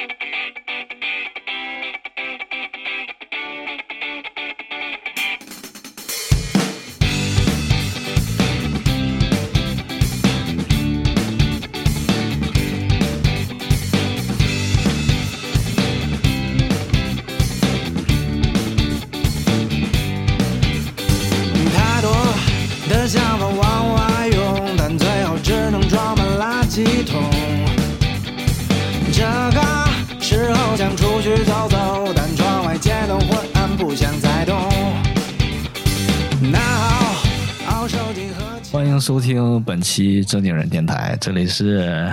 and then 迎收听本期正经人电台，这里是，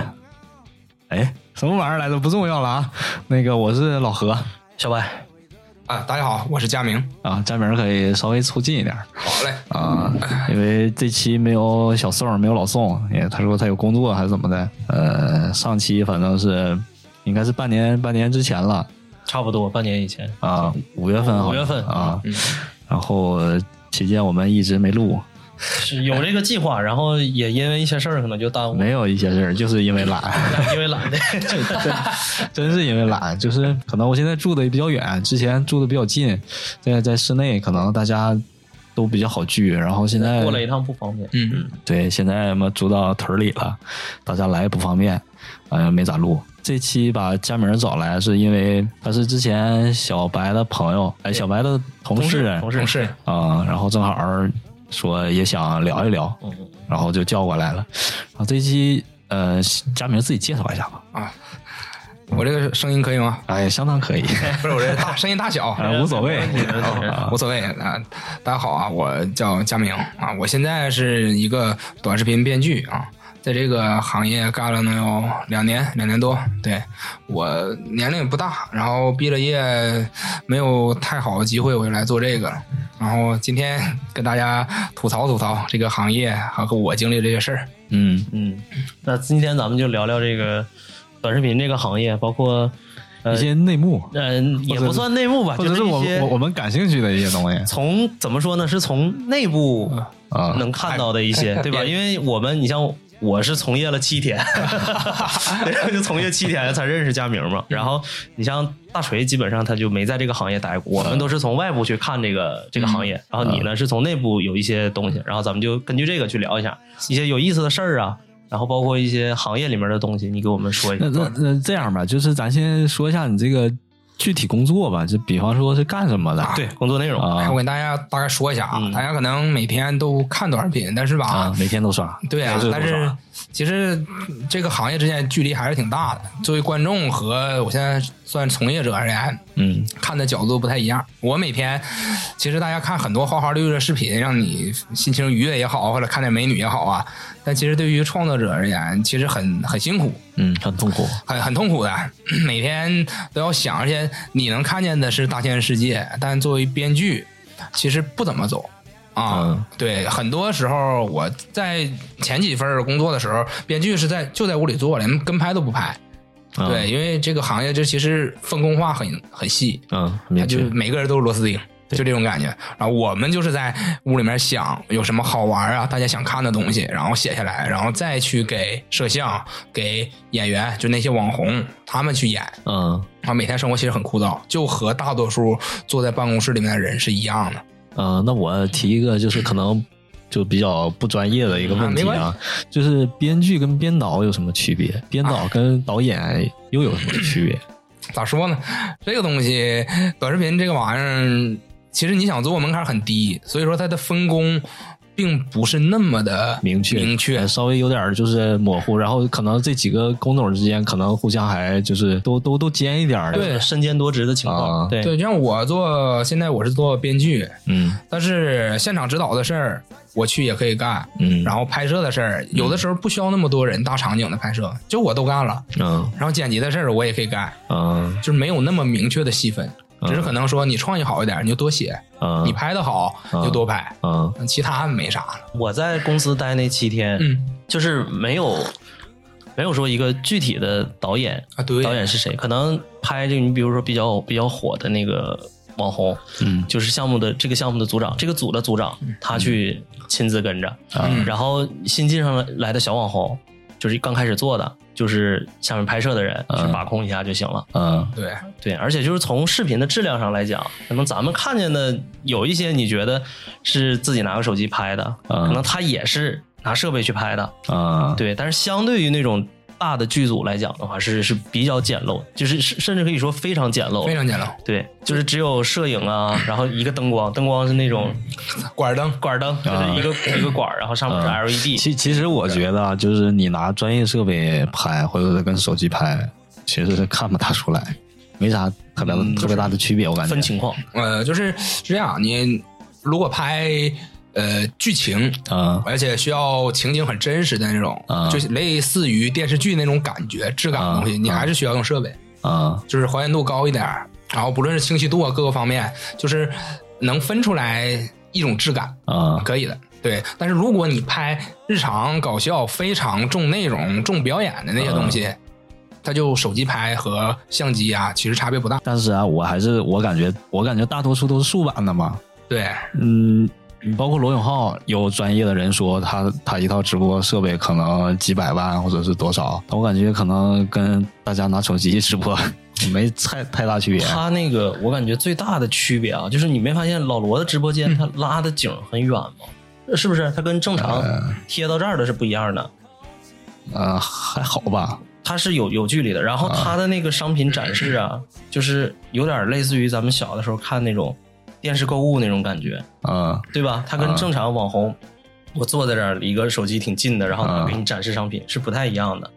哎，什么玩意儿来着？不重要了啊。那个我是老何小白，啊，大家好，我是佳明。啊，佳明可以稍微凑近一点好嘞，啊，因为这期没有小宋，没有老宋，因为他说他有工作还是怎么的。呃，上期反正是应该是半年半年之前了差不多半年以前，啊，五月份五月份啊，然后期间我们一直没录，是有这个计划，然后也因为一些事儿可能就耽误，没有一些事儿，就是因为懒。因为懒的，真是因为懒，就是可能我现在住的也比较远，之前住的比较近，在在室内可能大家都比较好聚，然后现在过来一趟不方便。嗯，对，现在嘛住到屯儿里了，大家来也不方便，呃，没咋录。这期把佳明找来，是因为他是之前小白的朋友，哎，小白的同事，同事同事，啊、然后正好说也想聊一聊，嗯然后就叫过来了。然后这期呃，佳明自己介绍一下吧。啊我这个声音可以吗？哎，相当可以，不是我这大 声音大小，啊，无所谓。无所谓啊。大家好啊，我叫佳明啊，我现在是一个短视频编剧啊，在这个行业干了能有两年，两年多。对我年龄也不大，然后毕了业没有太好的机会，我就来做这个了。然后今天 跟大家吐槽吐槽这个行业和和我经历这些事儿。嗯，嗯，那今天咱们就聊聊这个短视频这个行业，包括呃一些内幕，嗯、也不算内幕吧，或者就是我我我们感兴趣的一些东西从怎么说呢，是从内部啊。能看到的一些，对吧？因为我们，你像我是从业了七天，然后就从业七天才认识佳明嘛。然后你像大锤，基本上他就没在这个行业待过。我们都是从外部去看这个这个行业，然后你呢是从内部有一些东西，然后咱们就根据这个去聊一下一些有意思的事儿啊，然后包括一些行业里面的东西，你给我们说一那下。那那这样吧，就是咱先说一下你这个具体工作吧，就比方说是干什么的。对，工作内容，啊我跟大家大概说一下啊，嗯。大家可能每天都看短视频，但是吧，啊，每天都刷，对啊但是其实这个行业之间距离还是挺大的。作为观众和我现在算从业者而言，嗯。看的角度不太一样。我每天其实大家看很多花花绿绿的视频，让你心情愉悦也好，或者看点美女也好啊，但其实对于创作者而言，其实很很辛苦。嗯，很痛苦，很很痛苦的，每天都要想，而且你能看见的是大千世界，但作为编剧，其实不怎么走啊。嗯对，很多时候我在前几份工作的时候，编剧是在就在屋里做，连跟拍都不拍。啊对，，因为这个行业这其实分工化很很细，嗯，他就每个人都是螺丝钉。就这种感觉，然后我们就是在屋里面想有什么好玩啊，大家想看的东西，然后写下来，然后再去给摄像、给演员，就那些网红他们去演。嗯啊，每天生活其实很枯燥，就和大多数坐在办公室里面的人是一样的。嗯，那我提一个就是可能就比较不专业的一个问题啊啊，就是编剧跟编导有什么区别？编导跟导演又有什么区别？咋说呢？这个东西，短视频这个玩意儿，其实你想做门槛很低，所以说它的分工并不是那么的明确明确呃。稍微有点就是模糊，然后可能这几个工种之间可能互相还就是都都都兼一点，对身兼多职的情况，啊对对，就像我做，现在我是做编剧，嗯但是现场指导的事儿我去也可以干，嗯，然后拍摄的事儿有的时候不需要那么多人，大场景的拍摄就我都干了，嗯然后剪辑的事儿我也可以干，嗯就是没有那么明确的细分，只是可能说你创意好一点你就多写，嗯，你拍的好嗯就多拍，嗯其他没啥了。我在公司待那七天，嗯就是没有没有说一个具体的导演，啊，对，导演是谁？可能拍这个，你比如说比较比较火的那个网红，嗯就是项目的这个项目的组长，这个组的组长，他去亲自跟着，嗯然后新进上来的小网红，就是刚开始做的，就是下面拍摄的人去嗯把控一下就行了。嗯对，对，而且就是从视频的质量上来讲，可能咱们看见的有一些你觉得是自己拿个手机拍的，嗯可能他也是拿设备去拍的，嗯，对。但是相对于那种大的剧组来讲的话，是是比较简陋，就是甚甚至可以说非常简陋，非常简陋，对，就是只有摄影啊，然后一个灯光，灯光是那种 管灯。管灯，就是一个、一个管，然后上面是 LED，、其其实我觉得啊，就是你拿专业设备拍，或者是跟手机拍，其实是看不大出来，没啥特别、特别大的区别，我感觉。分情况。呃，就是是这样，你如果拍呃剧情，啊。而且需要情景很真实的那种，啊。就是类似于电视剧那种感觉、质感的东西，啊你还是需要用设备，啊。就是还原度高一点，然后不论是清晰度啊各个方面，就是能分出来一种质感，啊。可以的。对，但是如果你拍日常搞笑、非常重内容、重表演的那些东西，它就手机拍和相机啊，其实差别不大。但是啊，我还是我感觉，我感觉大多数都是竖版的嘛。对，嗯，你包括罗永浩，有专业的人说他他一套直播设备可能几百万或者是多少，我感觉可能跟大家拿手机直播 没太太大区别。他那个我感觉最大的区别啊，就是你没发现老罗的直播间他拉的景很远吗？是不是？他跟正常贴到这儿的是不一样的，呃，还好吧。它是有有距离的。然后他的那个商品展示啊，就是有点类似于咱们小的时候看那种电视购物那种感觉，嗯对吧？它跟正常网红，我坐在这儿离个手机挺近的，然后嗯给你展示商品是不太一样的。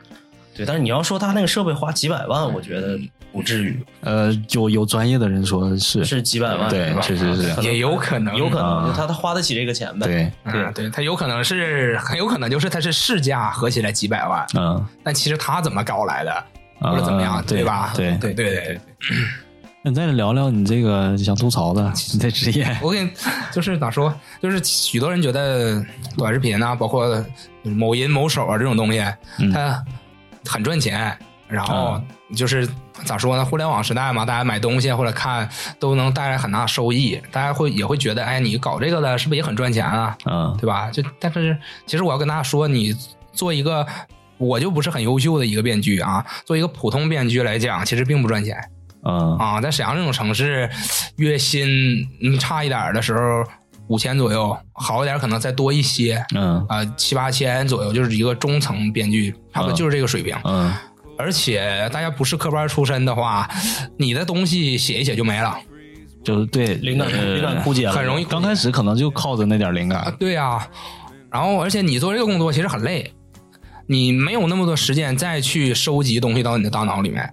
对，但是你要说他那个设备花几百万，我觉得不至于，呃，有有专业的人说是。是几百万，对吧？确实是。也有可能，有可能啊。他他花得起这个钱呗。对，嗯，对，他有可能是很有可能就是他是市价合起来几百万，嗯，但其实他怎么搞来的，或者怎么样，啊对吧？对对。对对。那你再聊聊你这个想吐槽的 你的职业。我跟你就是咋说，就是许多人觉得短视频啊，包括某音、某手啊这种东西，嗯它很赚钱，然后就是咋说呢？互联网时代嘛，大家买东西或者看都能带来很大收益，大家会也会觉得，哎，你搞这个的是不是也很赚钱啊？嗯对吧？就但是其实我要跟大家说，你做一个我就不是很优秀的一个编剧啊，做一个普通编剧来讲，其实并不赚钱嗯啊。在沈阳这种城市，月薪嗯差一点的时候五千左右，好一点可能再多一些嗯啊，七八千左右就是一个中层编剧，差不多就是这个水平。嗯而且大家不是科班出身的话，你的东西写一写就没了就是对灵感呃灵感枯竭了，很容易刚开始可能就靠着那点灵啊感。。对呀、然后而且你做这个工作其实很累，你没有那么多时间再去收集东西到你的大脑里面。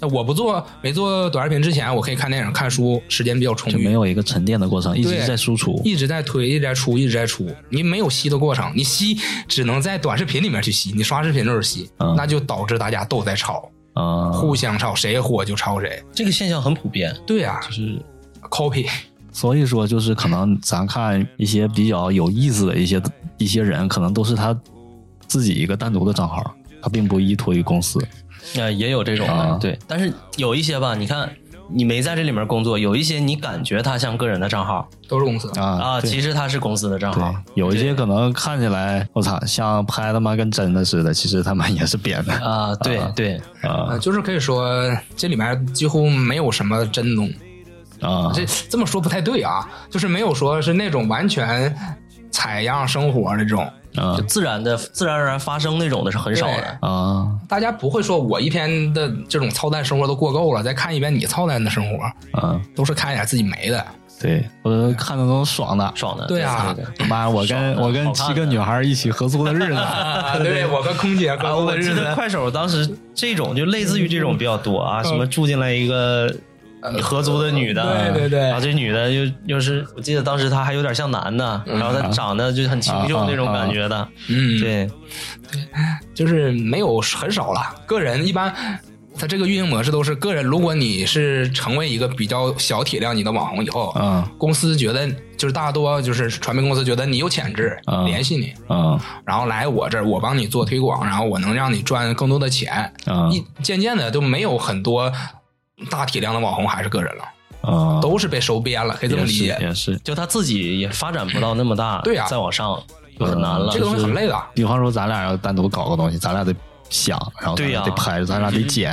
那我不做没做短视频之前，我可以看电影、看书，时间比较充裕，就没有一个沉淀的过程，一直在输出。一直在推，一直在出，一直在出，你没有吸的过程，你吸只能在短视频里面去吸，你刷视频的时候吸，嗯那就导致大家都在抄，嗯，互相抄，谁火就抄谁。这个现象很普遍，对呀、就是 copy，所以说，就是可能咱看一些比较有意思的一些一些人，可能都是他自己一个单独的账号，他并不依托于公司。呃，也有这种的，啊。对。但是有一些吧，你看你没在这里面工作，有一些你感觉它像个人的账号。都是公司。啊啊，对。其实它是公司的账号，，有一些可能看起来，我操，像拍他妈跟真的似的，其实他妈也是编的。啊，对对，啊。呃，就是可以说这里面几乎没有什么真东，啊。这这么说不太对啊，就是没有说是那种完全采样生活的这种，啊。就自然的自然而然发生那种的是很少的。啊！大家不会说我一天的这种操蛋生活都过够了，再看一遍你操蛋的生活，啊，都是看一点自己没的。对，我都看的都爽的。爽的，对啊。妈，我跟我跟七个女孩一起合租的日子，啊，对我和空姐啊，合租的日子，快手当时这种就类似于这种比较多啊，什么住进来一个合租的女的，对对对。然后这女的又又是，我记得当时她还有点像男的，然后她长得就很清秀那种感觉的，嗯，对，就是没有很少了。个人一般，它这个运营模式都是个人。如果你是成为一个比较小体量你的网红以后，嗯。公司觉得就是大多就是传媒公司觉得你有潜质，嗯。联系你，嗯。然后来我这儿，我帮你做推广，然后我能让你赚更多的钱。嗯。一渐渐的就没有很多大体量的网红还是个人了，啊，都是被收编了，可以这么理解。也是，就他自己也发展不到那么大，对啊再往上，就很难了。这个东西很累的。比方说，咱俩要单独搞个东西，咱俩得想，然后咱对呀俩得拍，咱俩得剪，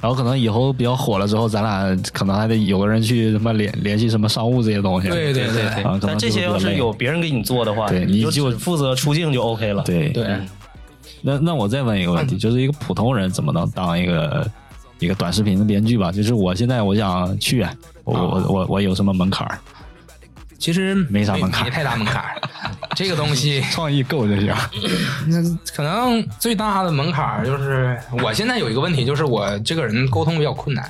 然后可能以后比较火了之后，咱俩可能还得有个人去什么联联系什么商务这些东西。对对对对啊但这些要是有别人给你做的话，对你就负责出镜就 OK 了。对对，那那我再问一个问题，就是一个普通人怎么能当一个一个短视频的编剧吧？就是我现在我想去，我我我我有什么门槛儿？其实没啥门槛没太大门槛儿。这个东西，创意够就行。那可能最大的门槛儿就是，我现在有一个问题，就是我这个人沟通比较困难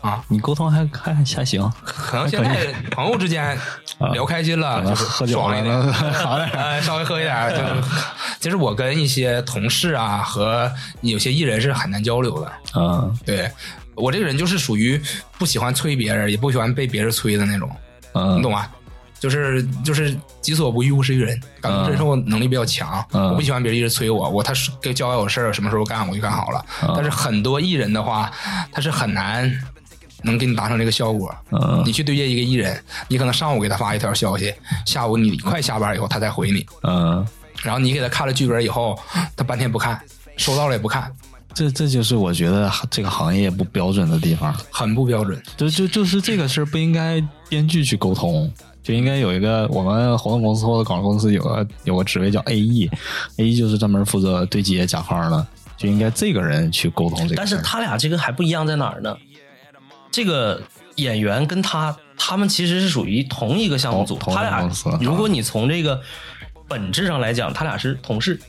啊。你沟通还还还行，可能现在朋友之间聊开心了，就是喝酒了爽一点，好点。呃，稍微喝一点儿。就是，其实我跟一些同事啊和有些艺人是很难交流的。嗯对我这个人就是属于不喜欢催别人，也不喜欢被别人催的那种，嗯你懂吗？就是就是己所不欲，勿施于人，感同身受能力比较强。嗯我不喜欢别人一直催我，我他是给交代我事儿，什么时候干我就干好了。嗯但是很多艺人的话，他是很难能给你达成这个效果。嗯你去对接一个艺人，你可能上午给他发一条消息，下午你快下班以后他再回你，嗯，然后你给他看了剧本以后，他半天不看，收到了也不看，这这就是我觉得这个行业不标准的地方。很不标准。就就就是这个事儿不应该编剧去沟通，就应该有一个我们活动公司或者广告公司有个有个职位叫 AE，AE 就是专门负责对接甲方的，就应该这个人去沟通这个。但是他俩这个还不一样在哪儿呢？这个演员跟他他们其实是属于同一个项目组，同同他俩如果你从这个本质上来讲，他俩是同事，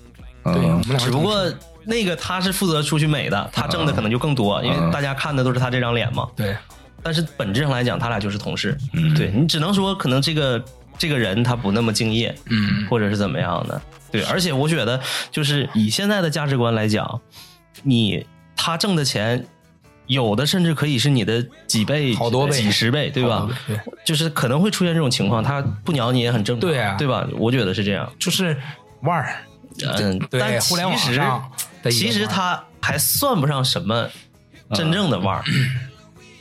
嗯对，我们俩只不过那个他是负责出去美的，他挣的可能就更多，因为大家看的都是他这张脸嘛。对但是本质上来讲，他俩就是同事。嗯对你只能说可能这个这个人他不那么敬业，嗯或者是怎么样的。对，而且我觉得就是以现在的价值观来讲，你他挣的钱。有的甚至可以是你的几倍、好多倍几十倍，对吧就是可能会出现这种情况，他不鸟你也很正常，对啊对吧？我觉得是这样。就是腕儿。嗯，对但互联网其实其实他还算不上什么真正的腕儿，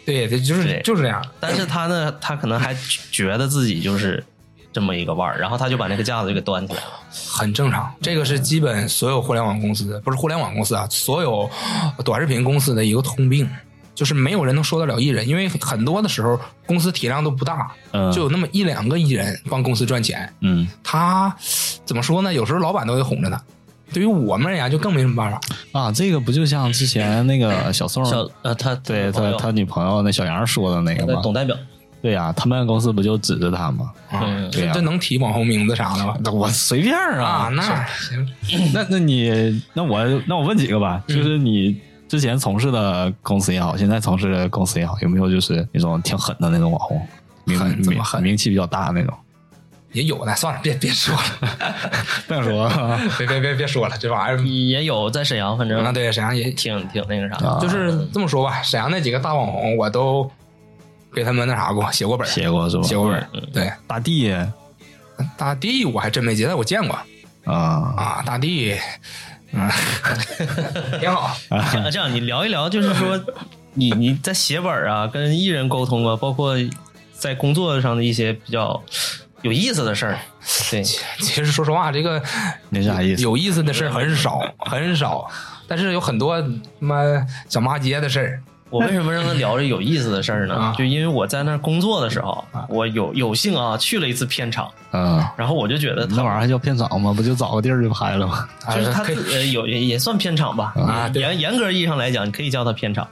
对，他就是对就是这样。但是他呢，他可能还觉得自己就是这么一个腕儿，然后他就把那个架子就给端起来了。很正常，这个是基本所有互联网公司，不是互联网公司啊，所有短视频公司的一个通病，就是没有人能说得了艺人，因为很多的时候公司体量都不大，嗯就有那么一两个艺人帮公司赚钱。嗯他怎么说呢？有时候老板都得哄着他。对于我们而言，就更没什么办法。啊，这个不就像之前那个小宋小呃，他对他他女朋友那小杨说的那个吗？的董代表，对呀、他们公司不就指着他吗？啊，嗯这对呀这能提网红名字啥的吗？那我随便啊。啊，那行，那那你那我那我问几个吧，嗯。就是你之前从事的公司也好，现在从事的公司也好，有没有就是那种挺狠的那种网红，名名狠怎么狠？名气比较大那种？也有呢，算了，别别说了，不想说 别别别别说了，这玩意儿。也有在沈阳，反正啊，对，沈阳也挺挺那个啥。啊。就是这么说吧，沈阳那几个大网红，我都给他们那啥过，写过本儿，写过是吧？写过本儿。对，大地大地我还真没接但，我见过啊啊，大地，嗯，挺好。这样这样，你聊一聊，就是说你你在写本儿啊，跟艺人沟通啊，包括在工作上的一些比较有意思的事儿。对，其实说实话，这个没啥意思有意思的事儿很少，很少，但是有很多他妈小骂街的事儿。我为什么让他聊这有意思的事儿呢啊？就因为我在那儿工作的时候，我有有幸啊去了一次片场，嗯，然后我就觉得他那玩意儿还叫片场吗？不就找个地儿就拍了吗？就是他呃有也也算片场吧，啊严严格意义上来讲，你可以叫它片场。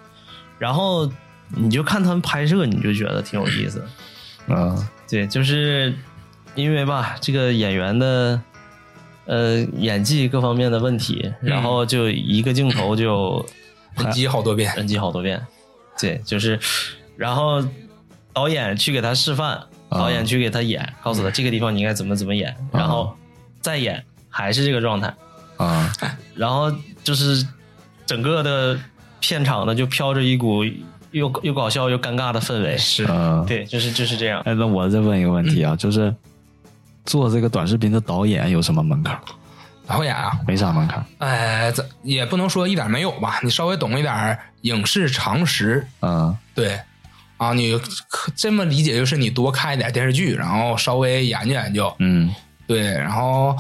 然后你就看他们拍摄，你就觉得挺有意思。嗯 对，就是因为吧，这个演员的呃演技各方面的问题，然后就一个镜头就 人机好多遍，NG 好多遍。对，就是然后导演去给他示范，啊导演去给他演，告诉他这个地方你应该怎么怎么演，然后再演还是这个状态，啊然后就是整个的片场呢就飘着一股又又搞笑又尴尬的氛围。是嗯，对，就是就是这样。哎，那我再问一个问题嗯啊，就是做这个短视频的导演有什么门槛？导演啊，没啥门槛。呃，这也不能说一点没有吧，你稍微懂一点影视常识，嗯。对，啊，你这么理解就是你多看一点电视剧，然后稍微研究研究，嗯。对，然后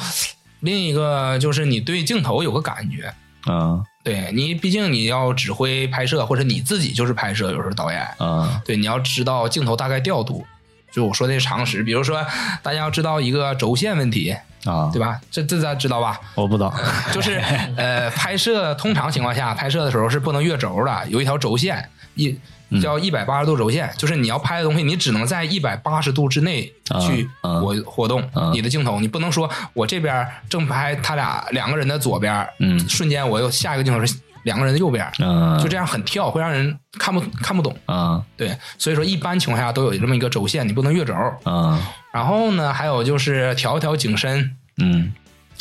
另一个就是你对镜头有个感觉。嗯。对你，毕竟你要指挥拍摄，或者你自己就是拍摄，有时候导演，嗯。对，你要知道镜头大概调度。就我说的常识，比如说大家要知道一个轴线问题，啊，对吧？这这咱知道吧？我不知道。就是呃，拍摄通常情况下拍摄的时候是不能越轴的，有一条轴线一叫一百八十度轴线，就是你要拍的东西，你只能在一百八十度之内去活活动嗯你的镜头，你不能说我这边正拍他俩两个人的左边，嗯瞬间我又下一个镜头是两个人的右边，嗯，就这样很跳，会让人看不看不懂。嗯对，所以说一般情况下都有这么一个轴线，你不能越轴。嗯然后呢，还有就是调一调景深，嗯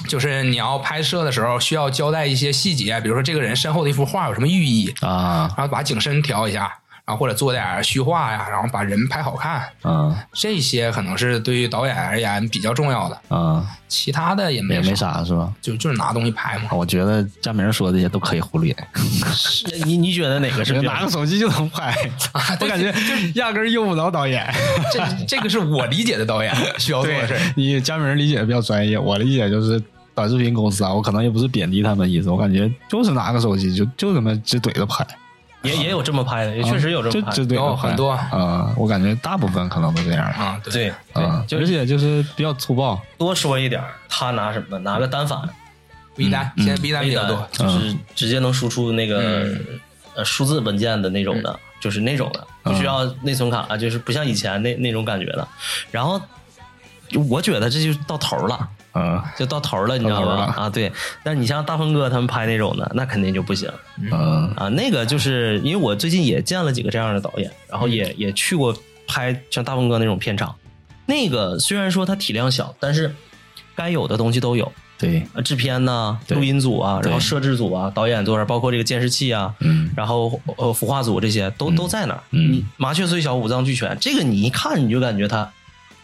就是你要拍摄的时候需要交代一些细节，比如说这个人身后的一幅画有什么寓意，啊然后把景深调一下，然后或者做点虚化呀，然后把人拍好看，嗯这些可能是对于导演而言比较重要的。嗯，其他的也没也没啥，是吧？就就是拿东西拍嘛。我觉得佳明说的这些都可以忽略，你你觉得哪个是拿个手机就能拍，我感觉压根儿用不着导演。这这个是我理解的导演 需要做的事。你佳明理解的比较专业，我理解就是短视频公司啊，我可能也不是贬低他们意思，我感觉就是拿个手机就就这么直怼着拍，也也有这么拍的，也确实有这么拍有很多。啊、我感觉大部分可能都这样。啊，对，对而且就是比较粗暴，多说一点，他拿什么？拿个单反，微单嗯现在微单比较多，就是直接能输出那个嗯。呃数字文件的那种的，就是那种的，不需要内存卡，就是不像以前那那种感觉的。然后我觉得这就到头了。嗯就到头了，你知道到头了？吧啊，对。但是你像大鹏哥他们拍那种的，那肯定就不行嗯啊。那个就是因为我最近也见了几个这样的导演，然后也也去过拍像大鹏哥那种片场。那个虽然说它体量小，但是该有的东西都有。对，呃，制片呐、对录音组啊，然后摄制组啊，导演组啊，包括这个监视器啊，嗯然后呃孵化组这些都、都在那儿。嗯麻雀虽小，五脏俱全，这个你一看你就感觉他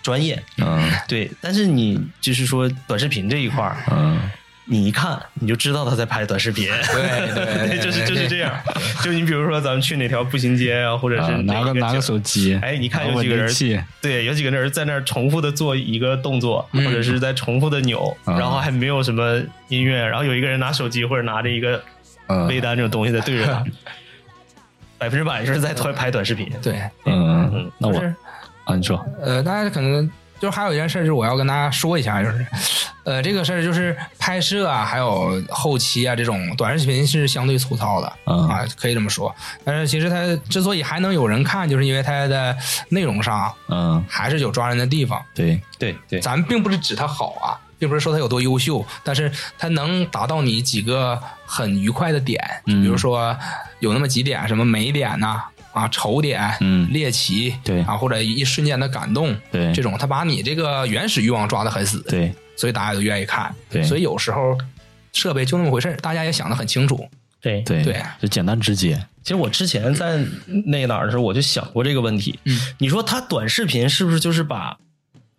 专业，嗯。对。但是你就是说短视频这一块儿，嗯。你一看你就知道他在拍短视频。对对 对就是就是这样。就你比如说咱们去哪条步行街啊，或者是拿个拿个手机，哎，你看有几个人对，有几个人在那儿重复的做一个动作，嗯。或者是在重复的扭，嗯。然后还没有什么音乐，然后有一个人拿手机或者拿着一个嗯。微单这种东西在对着他，百分之百是在拍拍短视频。对，嗯嗯，那我就是啊你说。呃，大家可能就是还有一件事儿，就是我要跟大家说一下，就是，呃，这个事儿就是拍摄啊，还有后期啊，这种短视频是相对粗糙的、嗯。啊，可以这么说。但是其实它之所以还能有人看，就是因为它的内容上嗯。还是有抓人的地方。对。对对，咱并不是指它好啊，并不是说它有多优秀，但是它能达到你几个很愉快的点，嗯。比如说有那么几点，什么美点呐、啊，丑点，嗯。猎奇，对。啊，或者一瞬间的感动，对。这种他把你这个原始欲望抓得很死，对。所以大家都愿意看，对。所以有时候设备就那么回事儿大家也想得很清楚，对对。对就简单直接，其实我之前在那哪儿的时候，我就想过这个问题。嗯，你说他短视频是不是就是把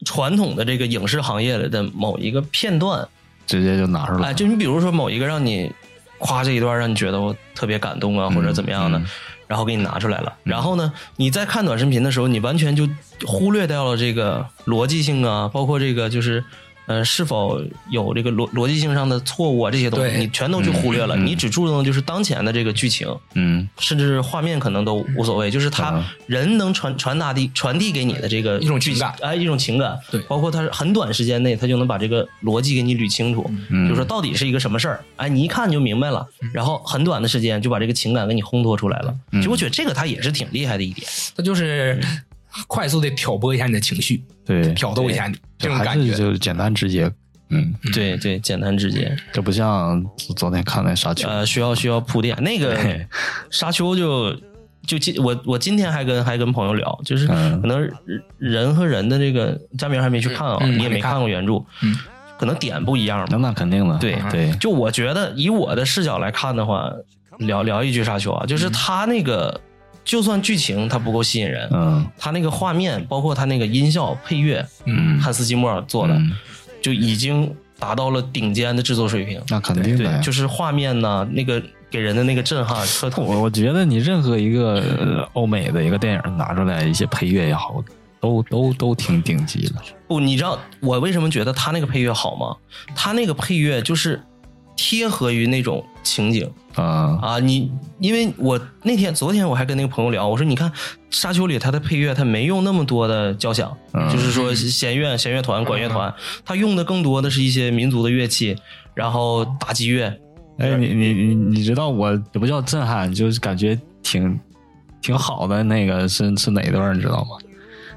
传统的这个影视行业里的某一个片段，直接就拿出来哎，就你比如说某一个让你夸这一段让你觉得我特别感动啊，或者怎么样的，嗯然后给你拿出来了。然后呢，你在看短视频的时候，你完全就忽略掉了这个逻辑性啊，包括这个就是。呃，是否有这个逻逻辑性上的错误啊？这些东西你全都去忽略了，你只注重的就是当前的这个剧情，嗯。甚至画面可能都无所谓，就是他嗯。人能传传达的传递给你的这个一种情感哎，一种情感，对。包括他很短时间内他就能把这个逻辑给你捋清楚，嗯。就说到底是一个什么事儿，哎，你一看你就明白了，然后很短的时间就把这个情感给你烘托出来了，嗯。其实我觉得这个他也是挺厉害的一点，他就是快速的挑拨一下你的情绪，对，挑逗一下你这种还感觉。是就是简单直接，嗯，对对，简单直接，这不像昨天看那沙丘，呃，需要需要铺垫。那个沙丘就就今我我今天还跟还跟朋友聊，就是嗯。可能人和人的这个佳明还没去看啊，你也没看。看过原著，嗯。可能点不一样那。那肯定的，对对，就我觉得以我的视角来看的话，聊聊一句沙丘啊，就是他那个就算剧情它不够吸引人，嗯它那个画面包括它那个音效配乐，嗯汉斯季默做的嗯就已经达到了顶尖的制作水平。那肯定的对，就是画面呢，那个给人的那个震撼和我我觉得你任何一个呃欧美的一个电影拿出来一些配乐也好，都都都挺顶级的。不，你知道我为什么觉得他那个配乐好吗？他那个配乐就是贴合于那种情景啊啊。你因为我那天昨天我还跟那个朋友聊，我说你看《沙丘》里他的配乐，他没用那么多的交响，嗯就是说弦乐、弦乐团、管乐团，他用的更多的是一些民族的乐器，然后打击乐。哎，你你你你知道我也不叫震撼，就是感觉挺挺好的那个是是哪一段你知道吗？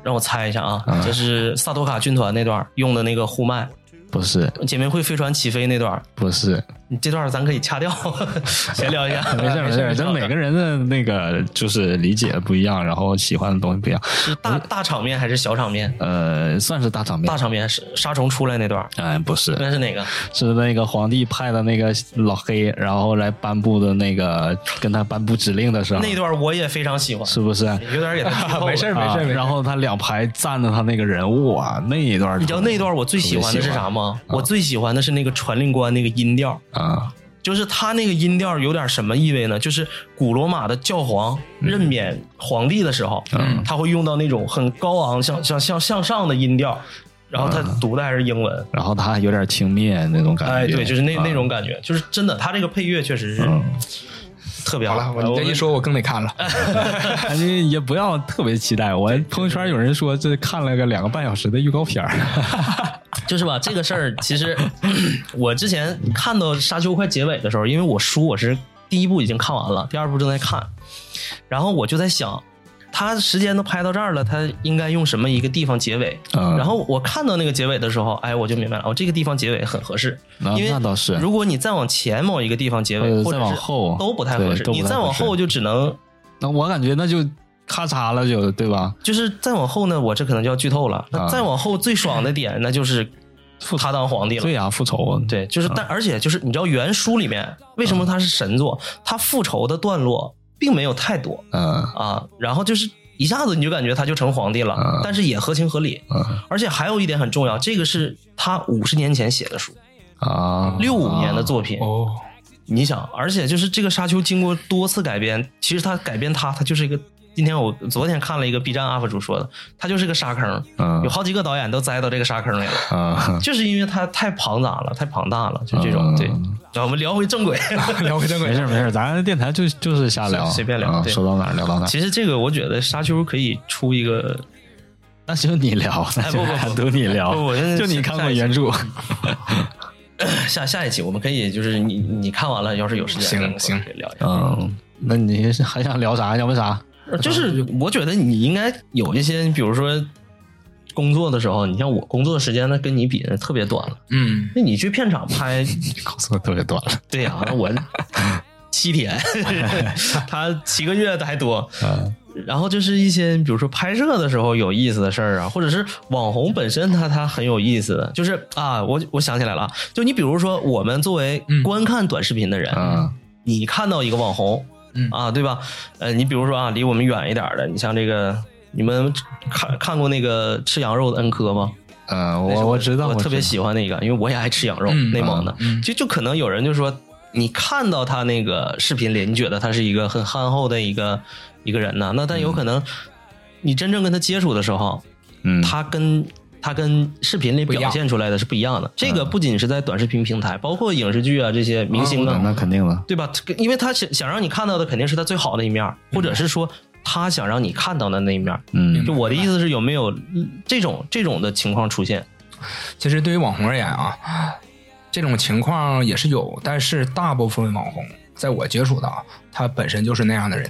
让我猜一下啊，嗯这是萨托卡军团那段用的那个呼麦，不是姐妹会飞船起飞那段，不是，你这段咱可以掐掉，闲聊一下。没事没事，咱每个人的那个就是理解不一样，然后喜欢的东西不一样。是大大场面还是小场面？呃，算是大场面大。场面是杀虫出来那段，哎，不是，那是哪个？是那个皇帝派的那个老黑，然后来颁布的那个跟他颁布指令的时候，那段我也非常喜欢，是不是？有点给他剧透了没事儿没事。然后他两排站着他那个人物啊，那一段你知道那段我最喜欢的是啥吗？我最喜欢的是那个传令官那个音调，啊？就是他那个音调有点什么意味呢？就是古罗马的教皇任免皇帝的时候，嗯他会用到那种很高昂、向向向向上的音调，然后他读的还是英文。然后他还有点轻蔑那种感觉，哎，对，就是那啊那种感觉，就是真的，他这个配乐确实是嗯特别好了，我你这一说，我更得看了。感觉也不要特别期待。我朋友圈有人说这看了个两个半小时的预告片儿，就是吧，这个事儿其实 我之前看到《沙丘》快结尾的时候，因为我书我是第一部已经看完了，第二部正在看，然后我就在想，他时间都拍到这儿了，他应该用什么一个地方结尾？嗯然后我看到那个结尾的时候，哎，我就明白了，哦，这个地方结尾很合适，那因为那倒是如果你再往前某一个地方结尾，或者或者再往是后都不太合适，你再往后就只能那我感觉那就咔嚓了就，对吧？就是再往后呢，我这可能就要剧透了。那啊再往后最爽的点，那就是他当皇帝了。对呀、复仇啊，对，就是啊但而且就是你知道原书里面为什么他是神作？他复仇的段落并没有太多嗯啊，然后就是一下子你就感觉他就成皇帝了嗯，但是也合情合理。嗯而且还有一点很重要，这个是他五十年前写的书，啊，六五年的作品。哦，你想，而且就是这个沙丘经过多次改编，其实他改编他，他就是一个。今天我昨天看了一个 B 站 UP 主说的，他就是个沙坑，嗯有好几个导演都栽到这个沙坑里了。啊，就是因为他太庞杂了，太庞大了，就这种。嗯对，然后我们聊回正轨。聊回正轨，没事没事，咱电台就就是瞎聊，随便聊啊对说到哪聊到哪。其实这个我觉得沙丘可以出一个，那就你聊，那不不不都你聊，就你看过原著，下下一期 我们可以就是你你看完了，要是有时间，行行可以聊一聊。嗯，那你还想聊啥？想问啥？就是我觉得你应该有一些，比如说工作的时候，你像我工作的时间，那跟你比特别短了。嗯，那你去片场拍，告诉我特别短了，对呀、我 七天，他七个月的还多。嗯然后就是一些，比如说拍摄的时候有意思的事儿啊，或者是网红本身他他很有意思的，就是啊，我我想起来了，就你比如说我们作为观看短视频的人，嗯你看到一个网红，嗯啊，对吧？呃，你比如说啊，离我们远一点的，你像这个，你们看看过那个吃羊肉的恩科吗？呃，我我知道，我特别喜欢那个，因为我也爱吃羊肉，嗯内蒙的。嗯就就可能有人就说，你看到他那个视频里，你觉得他是一个很憨厚的一个一个人呢，那但有可能你真正跟他接触的时候，嗯，他跟他跟视频里表现出来的是不一样的。这个不仅是在短视频平台，包括影视剧啊这些明星啊，那肯定了，对吧？因为他想想让你看到的肯定是他最好的一面，或者是说他想让你看到的那一面。嗯就我的意思是，有没有嗯这种这种的情况出现？其实对于网红而言啊，这种情况也是有，但是大部分网红在我接触的啊，他本身就是那样的人，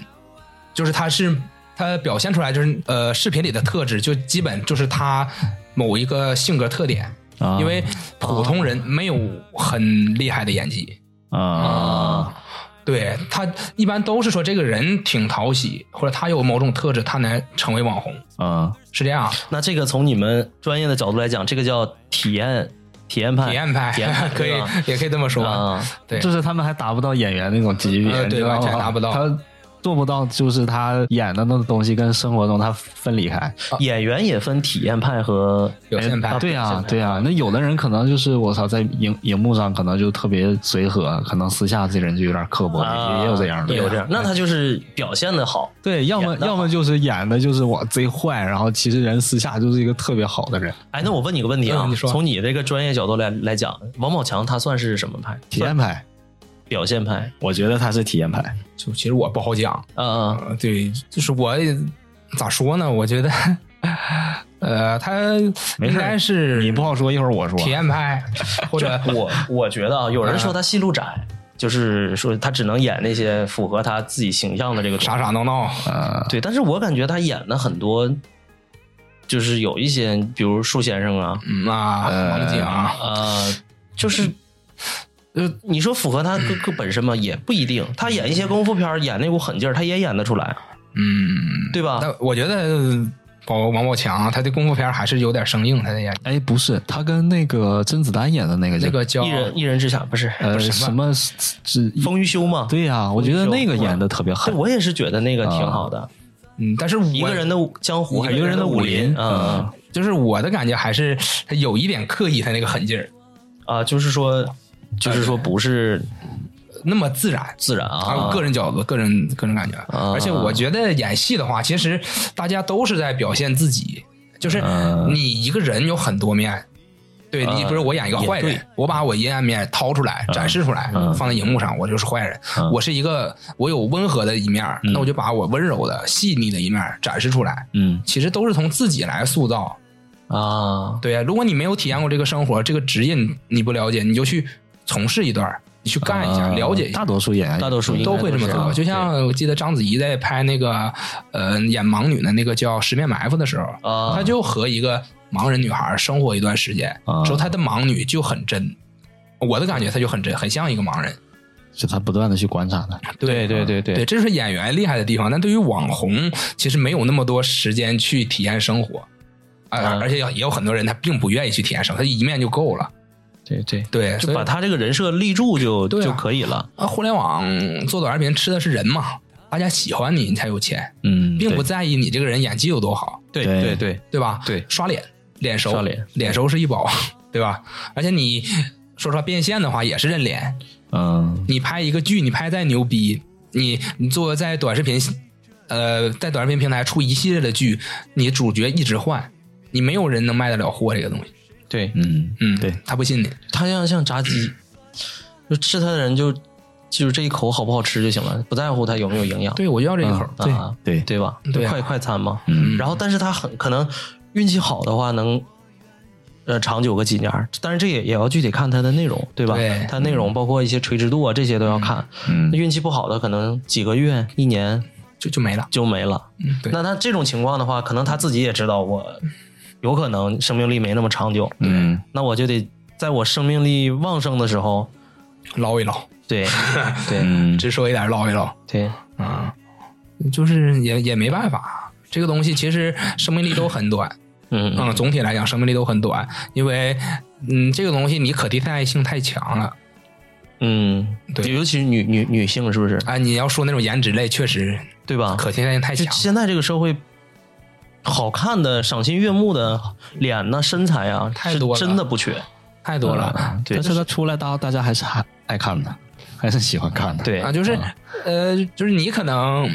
就是他是他表现出来就是呃视频里的特质，就基本就是他某一个性格特点，啊。因为普通人没有很厉害的演技。啊。对他一般都是说这个人挺讨喜，或者他有某种特质，他能成为网红，啊。是这样。那这个从你们专业的角度来讲，这个叫体验体验派，体验派体验派 可以，也可以这么说。啊。对，就是他们还达不到演员那种级别，呃对完全达不到。他做不到，就是他演的那个东西跟生活中他分离开。演员也分体验派和表现派。哎对啊，对啊，那有的人可能就是我操，在荧荧幕上可能就特别随和，可能私下这人就有点刻薄，啊也有这样的，也有这样。那他就是表现的好，对，要么要么就是演的就是我贼坏，然后其实人私下就是一个特别好的人，哎，那我问你个问题啊，嗯你说。从你这个专业角度来来讲，王宝强他算是什么派？体验派，表现派。我觉得他是体验派。就其实我不好讲，嗯嗯，呃，对，就是我咋说呢？我觉得，呃，他应该是你不好说，一会儿我说。体验派，或者我我觉得啊，有人说他戏路窄，就是说他只能演那些符合他自己形象的这个傻傻闹闹，呃，对，但是我感觉他演的很多，就是有一些，比如树先生啊，嗯啊，王景啊，呃，就是。呃，你说符合他个个本身吗？也不一定。他演一些功夫片儿演那股狠劲儿，他也演得出来，嗯，对吧？但我觉得宝王宝强他的功夫片还是有点生硬，他的演哎，不是，他跟那个甄子丹演的那个叫那个叫一人一人之下不是呃不是什么是风雨修吗？对呀、我觉得那个演的特别对，狠。我也是觉得那个挺好的。嗯，但是我一个人的江湖，还是一个人的武林嗯嗯就是我的感觉还是他有一点刻意，他那个狠劲儿啊，就是说，就是说不是那么自然。自然啊，啊，个人角度，个人个人感觉，啊而且我觉得演戏的话，其实大家都是在表现自己，就是嗯你一个人有很多面。对你，啊比如我演一个坏人，我把我阴暗面掏出来，展示出来，嗯放在荧幕上，我就是坏人。嗯我是一个，我有温和的一面，那我就把我温柔的、细腻的一面展示出来。嗯，其实都是从自己来塑造。啊，对呀，如果你没有体验过这个生活，这个职业你你不了解，你就去从事一段，你去干一下，呃了解一下大。多数演员大多数都会这么做，就像我记得章子怡在拍那个呃演盲女的那个叫《十面埋伏》的时候，啊她就和一个盲人女孩生活一段时间，啊之后她的盲女就很真，我的感觉她就很真，很像一个盲人。是他不断的去观察的。对对对对，这是演员厉害的地方。但对于网红，其实没有那么多时间去体验生活，啊、嗯而且也有很多人他并不愿意去体验生活，他一面就够了。对对，对，就把他这个人设立住就就可以了。啊，互联网做短视频吃的是人嘛，大家喜欢你，你才有钱，嗯，并不在意你这个人演技有多好。对对对对，对吧？对刷脸，脸熟，刷脸脸熟是一宝，对吧？而且你说实话，变现的话也是认脸。嗯你拍一个剧，你拍再牛逼，你你做在短视频，呃，在短视频平台出一系列的剧，你主角一直换，你没有人能卖得了货这个东西。对嗯嗯，对，他不信你。他像像炸鸡，就吃他的人就就是这一口好不好吃就行了，不在乎他有没有营养。对，我就要这一口。对啊，对对吧？对啊快快餐嘛。嗯然后，但是他很可能运气好的话能。呃，长久个几年，但是这也也要具体看它的内容，对吧？对它内容包括一些垂直度啊，这些都要看。嗯那运气不好的，可能几个月、一年就就没了。就没了。嗯，对，那他这种情况的话，可能他自己也知道，我有可能生命力没那么长久。嗯那我就得在我生命力旺盛的时候，捞一捞，对对嗯直说一点，捞一捞。对，啊，就是也也没办法，这个东西其实生命力都很短。嗯嗯，总体来讲生命力都很短，因为嗯，这个东西你可替代性太强了。嗯，对尤其是女女女性，是不是？啊，你要说那种颜值类，确实对吧？可替代性太强。就现在这个社会，好看的、赏心悦目的脸呐、身材啊，太多了真的不缺。太多了。对但是他出来，大大家还是还爱看的，还是喜欢看的。对啊，就是呃，就是你可能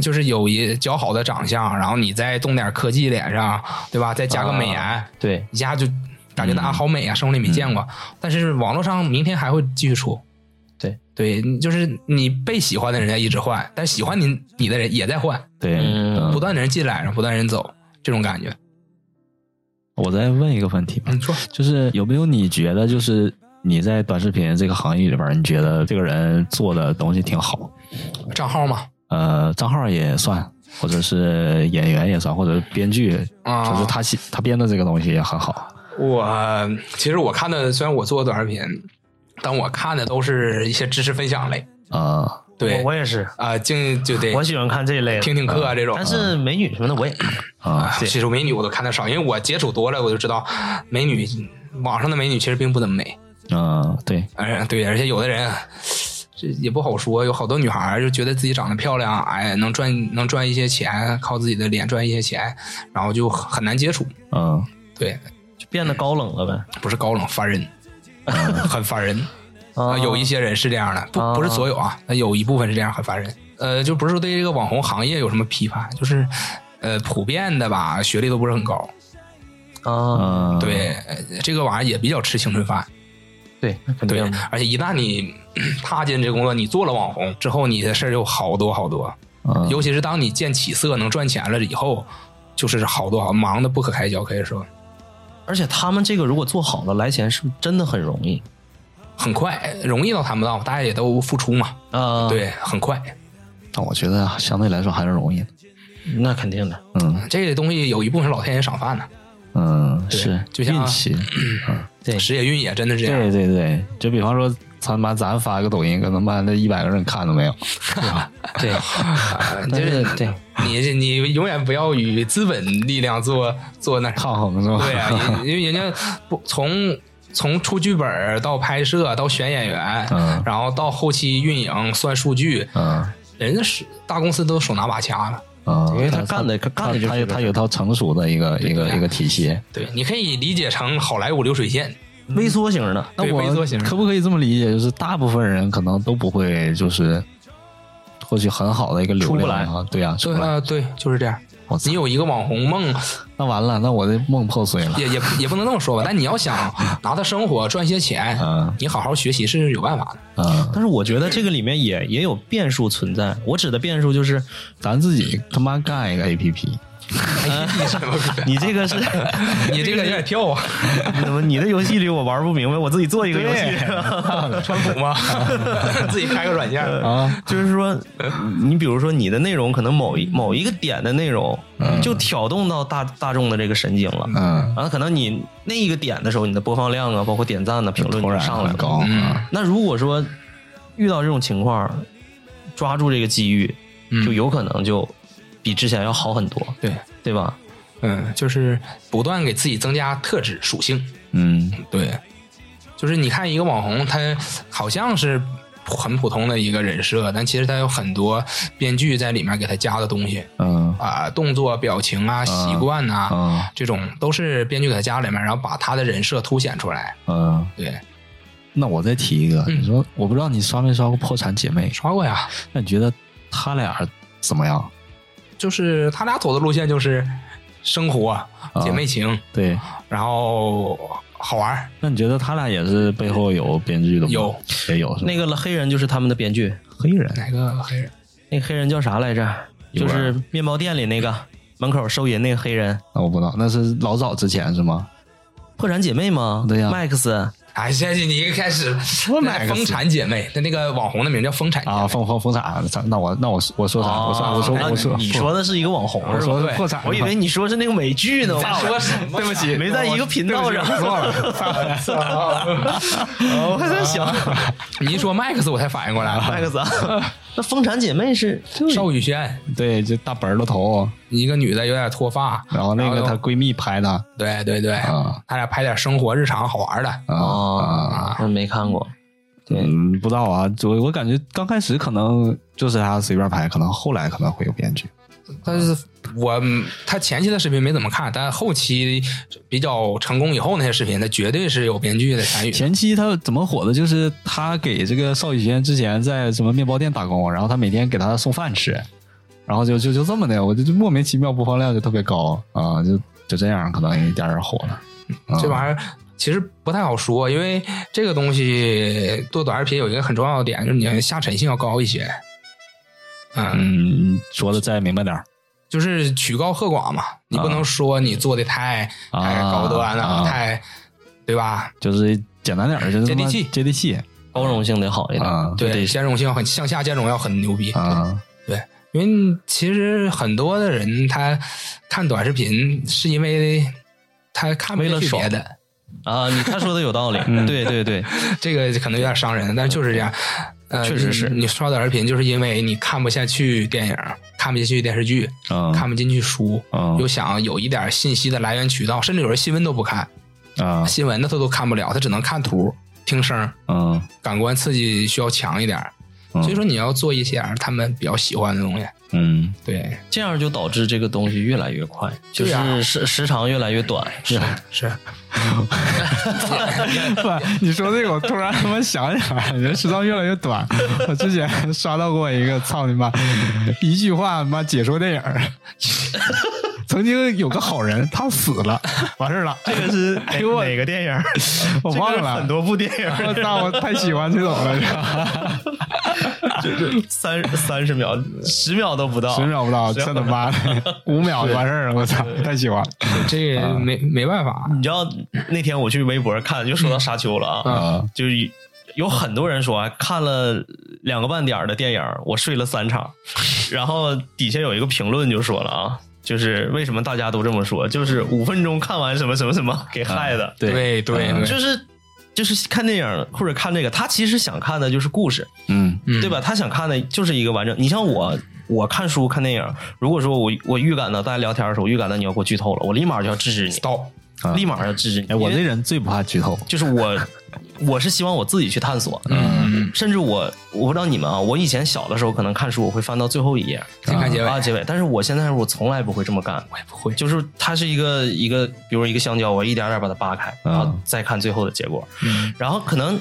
就是有一较好的长相，然后你再动点科技脸上，对吧？再加个美颜，对一下就感觉到啊好美啊，生活里没见过。但是网络上明天还会继续出。对对，就是你被喜欢的人在一直换，但喜欢你你的人也在换，对，嗯不断的人进来，然后不断人走，这种感觉。我再问一个问题吧，你，说就是有没有你觉得就是你在短视频这个行业里边，你觉得这个人做的东西挺好？账号嘛，呃，账号也算，或者是演员也算，或者是编剧，啊就是他写他编的这个东西也很好。我其实我看的，虽然我做短视频，但我看的都是一些知识分享类。啊，对，我我也是，啊，净就得我喜欢看这一类的，听听课啊这种。但是美女什么的我也看。啊，啊，其实美女我都看的少，因为我接触多了，我就知道美女网上的美女其实并不怎么美。啊、对，而对，而且有的人这也不好说，有好多女孩就觉得自己长得漂亮，哎，能赚能赚一些钱，靠自己的脸赚一些钱，然后就很难接触。嗯，对，就变得高冷了呗。不是高冷烦人，很烦人。啊，有一些人是这样的，不不是所有啊，那有一部分是这样，很烦人。呃，就不是说对这个网红行业有什么批判，就是呃，普遍的吧，学历都不是很高。啊，嗯，对，呃这个玩意儿也比较吃青春饭。对，对。，而且一旦你踏进这工作，你做了网红之后，你的事儿就好多好多。嗯尤其是当你见起色、能赚钱了以后，就是好多好忙的不可开交，可以说而且他们这个如果做好了，来钱是不是真的很容易很快，容易到谈不到，大家也都付出嘛。啊？，对，很快。但我觉得相对来说还是容易的。那肯定的。嗯这个东西有一部分是老天爷赏饭呢，嗯，是就像运气。对时也运也真的是这样。对对对，就比方说，他妈咱发个抖音，可能妈那一百个人看都没有，对 就是是对，你你永远不要与资本力量做做那。抗衡是吧？对啊，因因为人家不从从出剧本到拍摄到选演员，嗯然后到后期运营算数据，嗯人家是大公司都手拿把掐了。啊，因为他干的他干的就是他有他有套成熟的一个一个一个体系。对，你可以理解成好莱坞流水线。微缩型的。对那我微缩型可不可以这么理解？就是大部分人可能都不会，就是获取很好的一个流量啊。对呀，出不来。对啊，对，就是这样你有一个网红梦，那完了，那我的梦破碎了。也也也不能这么说吧。但你要想拿它生活赚些钱嗯，你好好学习是有办法的。嗯，但是我觉得这个里面也也有变数存在。我指的变数就是，咱自己他妈干一个 A P P，你这个是，你这个有点跳啊，怎么你的游戏里我玩不明白，我自己做一个游戏。川普吗？自己开个软件啊，就是说，你比如说你的内容可能某一某一个点的内容，就挑动到大大众的这个神经了。嗯，然后可能你那一个点的时候，你的播放量啊，包括点赞的、评论就上来了。那如果说遇到这种情况，抓住这个机遇，嗯就有可能就比之前要好很多，对，对吧？嗯，就是不断给自己增加特质属性。嗯对，就是你看一个网红，他好像是很普通的一个人设，但其实他有很多编剧在里面给他加的东西嗯啊、动作、表情啊、习惯呐、嗯这种都是编剧给他加里面，然后把他的人设凸显出来。嗯。对，那我再提一个，嗯你说我不知道你刷没刷过《破产姐妹》，刷过呀，那你觉得他俩怎么样？就是他俩走的路线就是生活、姐妹情，对，然后好玩儿。那你觉得他俩也是背后有编剧的吗？有，也有？那个黑人就是他们的编剧，黑人哪个黑人？那个黑人叫啥来着？就是面包店里那个门口收银那个黑人，那我不知道，那是老早之前是吗？破产姐妹吗？对呀麦克斯。哎，谢谢你一开始 说哪个风产姐妹，那那个网红的名叫风产啊，风风风产，那我那我我说啥？我说我说哦我说你说的是一个网红我？说对破产，我以为你说是那个美剧呢。我说什么？对不起没在一个频道上。我还 在想 你一说 Max，，我才反应过来，麦克斯啊，那风产姐妹是邵雨轩，对，就大本儿的头，一个女的有点脱发，然后那个她闺蜜拍的。对对对，啊。他俩拍点生活日常好玩的，啊哦啊，，我没看过。嗯，不知道啊，我我感觉刚开始可能就是他随便拍，可能后来可能会有编剧。但是我他前期的视频没怎么看，但后期比较成功以后那些视频，他绝对是有编剧的参与。前期他怎么火的？就是他给这个邵雨轩之前在什么面包店打工，然后他每天给他送饭吃，然后就就就这么的，我就就莫名其妙播放量就特别高啊，就就这样可能一点点火了。啊这玩意儿其实不太好说，因为这个东西做短视频有一个很重要的点，就是你下沉性要高一些。嗯，嗯，说的再明白点儿就是曲高和寡嘛，你不能说你做的太、啊太高端了，啊。太对吧？就是简单点儿，就是接地气。接地气。包容性得好一点。啊。对，兼容性很向下兼容要很牛逼。啊。对，因为其实很多的人他看短视频是因为他看不下去别的，啊，你他说的有道理。对对对，这个可能有点伤人，但就是这样。呃，确实是。你你刷短视频，就是因为你看不下去电影，看不进去电视剧，啊。看不进去书，啊。又想有一点信息的来源渠道，甚至有人新闻都不看，啊。新闻的他都看不了，他只能看图、听声，嗯感官刺激需要强一点。所以说你要做一些他们比较喜欢的东西。嗯，对，这样就导致这个东西越来越快，就是时时长越来越短。是是，不，你说这个，我突然他妈想起来，人时长越来越短。我之前刷到过一个，操你妈，一句话妈解说电影儿。曾经有个好人，他死了，完事儿了。这个是哎呦我哪个电影？我忘了很。多部电影，我操！我太喜欢这种了，就是三三十秒、十秒都不到，十秒不到，这他妈的五秒就完事儿了，我操！太喜欢。这个没没办法。你知道那天我去微博看，就说到沙丘了啊，啊。就是有很多人说啊看了两个半点的电影，我睡了三场，然后底下有一个评论就说了啊。就是为什么大家都这么说？就是五分钟看完什么什么什么 给害的，对。对对嗯，就是就是看电影或者看这个，他其实想看的就是故事，嗯。嗯。对吧？他想看的就是一个完整。你像我，我看书看电影，如果说我我预感到大家聊天的时候，我预感到你要给我剧透了，我立马就要制止你，stop，啊立马要制止你。哎，我这人最不怕剧透。就是我，我是希望我自己去探索，嗯，甚至我我不知道你们啊，我以前小的时候可能看书我会翻到最后一页。先看结尾。啊结尾，但是我现在我从来不会这么干，我也不会。就是它是一个一个，比如一个香蕉，我一点点把它扒开，然后再看最后的结果，嗯。然后可能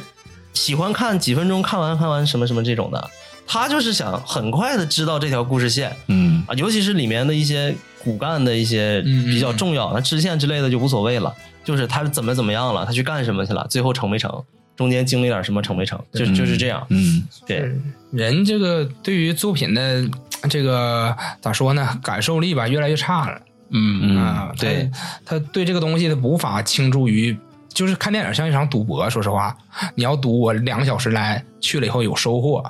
喜欢看几分钟看完看完什么什么这种的，他就是想很快的知道这条故事线。嗯。啊，尤其是里面的一些骨干的一些嗯嗯比较重要，那支线之类的就无所谓了，就是他怎么怎么样了，他去干什么去了，最后成没成，中间经历点什么成没成，就就是这样，嗯对，人这个对于作品的这个咋说呢，感受力吧，越来越差了。嗯啊，他对，他对这个东西他无法倾注于，就是看电影像一场赌博。说实话，你要赌我两个小时来去了以后有收获，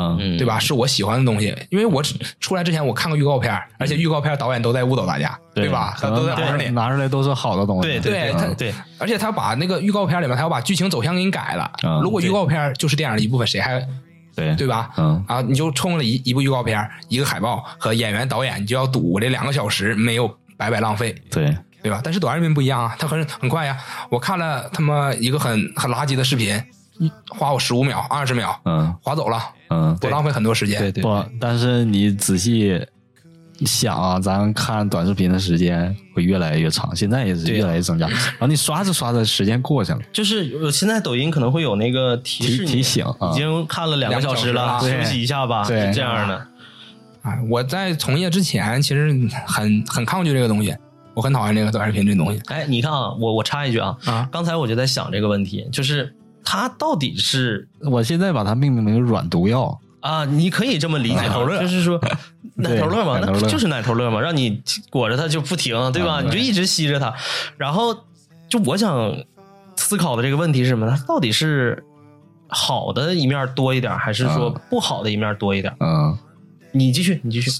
嗯嗯，对吧？是我喜欢的东西，因为我只出来之前我看过预告片，而且预告片导演都在误导大家，对吧？他都在拿出来。拿出来都是好的东西。对对他对，而且他把那个预告片里面，他要把剧情走向给你改了。嗯如果预告片就是电影的一部分，谁还对对吧？嗯啊，你就冲了一一部预告片、一个海报和演员、导演，你就要赌我这两个小时没有白白浪费，对，对吧？但是短视频不一样啊，它很很快呀。我看了他妈一个很很垃圾的视频，花我十五秒、二十秒，嗯划走了，嗯。多浪费很多时间。对对，不，但是你仔细想啊，咱看短视频的时间会越来越长，现在也是越来越增加。然后你刷着刷着，时间过去了，就是呃现在抖音可能会有那个提示提提醒啊已经看了两个小时了，两小时了休息一下吧，对是这样的。啊，我在从业之前其实很很抗拒这个东西，我很讨厌这个短视频这东西哎，你看啊，我我插一句啊，啊。刚才我就在想这个问题，就是它到底是我现在把它命名为软毒药。啊，你可以这么理解头乐就是说 奶头乐嘛，那就是奶头乐嘛，让你裹着它就不停，对吧？啊你就一直吸着它，然后就我想思考的这个问题是什么呢？它到底是好的一面多一点，还是说啊不好的一面多一点？嗯你继续，你继续。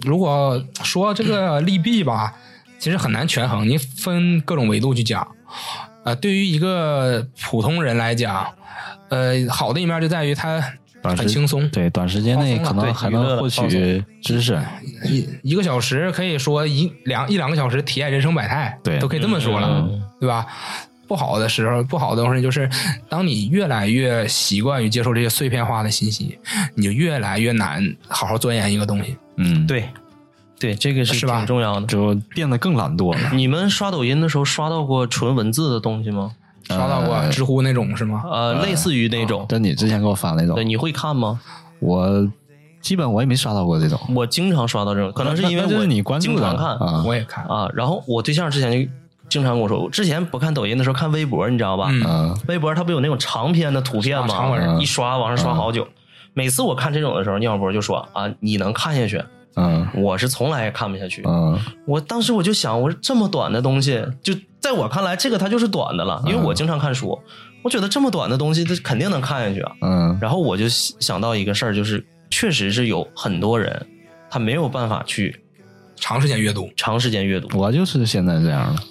如果说这个利弊吧，其实很难权衡，你分各种维度去讲。呃，对于一个普通人来讲，呃，好的一面就在于他很轻松，对，短时间内可能还能获取知识。一一个小时可以说一两一两个小时体验人生百态，对都可以这么说了，嗯对吧？不好的时候，不好的东西就是，当你越来越习惯于接受这些碎片化的信息，你就越来越难好好钻研一个东西。嗯，，对，对，这个是挺重要的。就变得更懒惰了。你们刷抖音的时候刷到过纯文字的东西吗？刷到过呃知乎那种是吗？呃，类似于那种，但你之前给我发那种对，，你会看吗？我基本我也没刷到过这种。我经常刷到这种，可能是因为我你关注的经常看啊，我也看，啊。然后我对象之前就经常跟我说，我之前不看抖音的时候看微博，你知道吧？嗯嗯微博它不有那种长篇的图片吗？长文一刷往上刷好久。每次我看这种的时候，聂小波就说啊，你能看下去，嗯我是从来也看不下去。嗯我当时我就想，我说这么短的东西，就在我看来，这个它就是短的了，因为我经常看书，我觉得这么短的东西，它肯定能看下去啊。嗯然后我就想到一个事儿，就是确实是有很多人他没有办法去长时间阅读，长时间阅读，我就是现在这样的。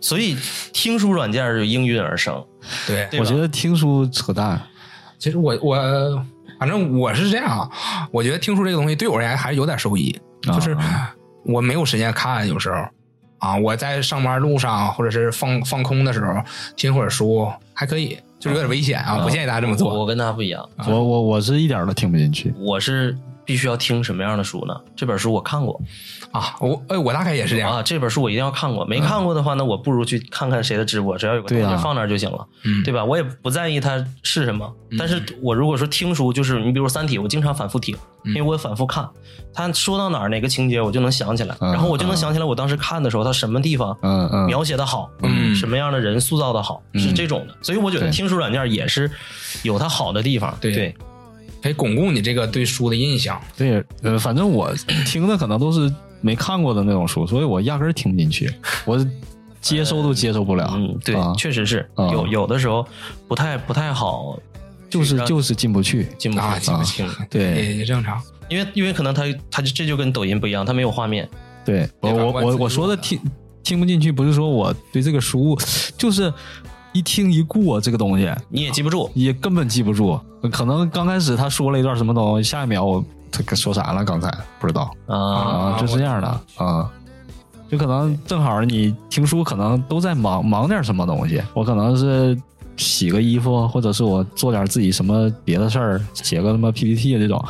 所以听书软件就应运而生。对，对我觉得听书扯淡。其实我我反正我是这样啊，我觉得听书这个东西对我而言还是有点收益，啊就是我没有时间看，有时候啊，我在上班路上或者是放放空的时候听会儿书还可以，就是有点危险啊，不建议大家这么做我跟他不一样，我我我是一点儿都听不进去。我是必须要听什么样的书呢？这本书我看过啊。我哎，我大概也是这样。啊，这本书我一定要看过。没看过的话那，我不如去看看谁的直播，只要有个东西放那儿就行了，嗯对吧？我也不在意它是什么。但是我如果说听书，就是你比如《三体》，我经常反复听，因为我反复看，他说到哪儿哪个情节，我就能想起来，嗯然后我就能想起来我当时看的时候，他什么地方描写的好，嗯什么样的人塑造的好，是这种的。所以我觉得听书软件也是有它好的地方。对对，可以巩固你这个对书的印象。对，呃，反正我听的可能都是没看过的那种书，所以我压根儿听不进去，我接收都接收不了。嗯，对啊，确实是啊有有的时候不太不太好就是就是进不去。进不去啊，记不清，对也也正常。因为因为可能它它这就跟抖音不一样，它没有画面。对我我我我说的听听不进去，不是说我对这个书，就是一听一过这个东西，你也记不住，也根本记不住。可能刚开始他说了一段什么东西，下一秒我他说啥了？刚才不知道啊，啊，就是这样的啊。就可能正好你听书，可能都在忙忙点什么东西。我可能是洗个衣服，或者是我做点自己什么别的事儿，写个什么 PPT 这种，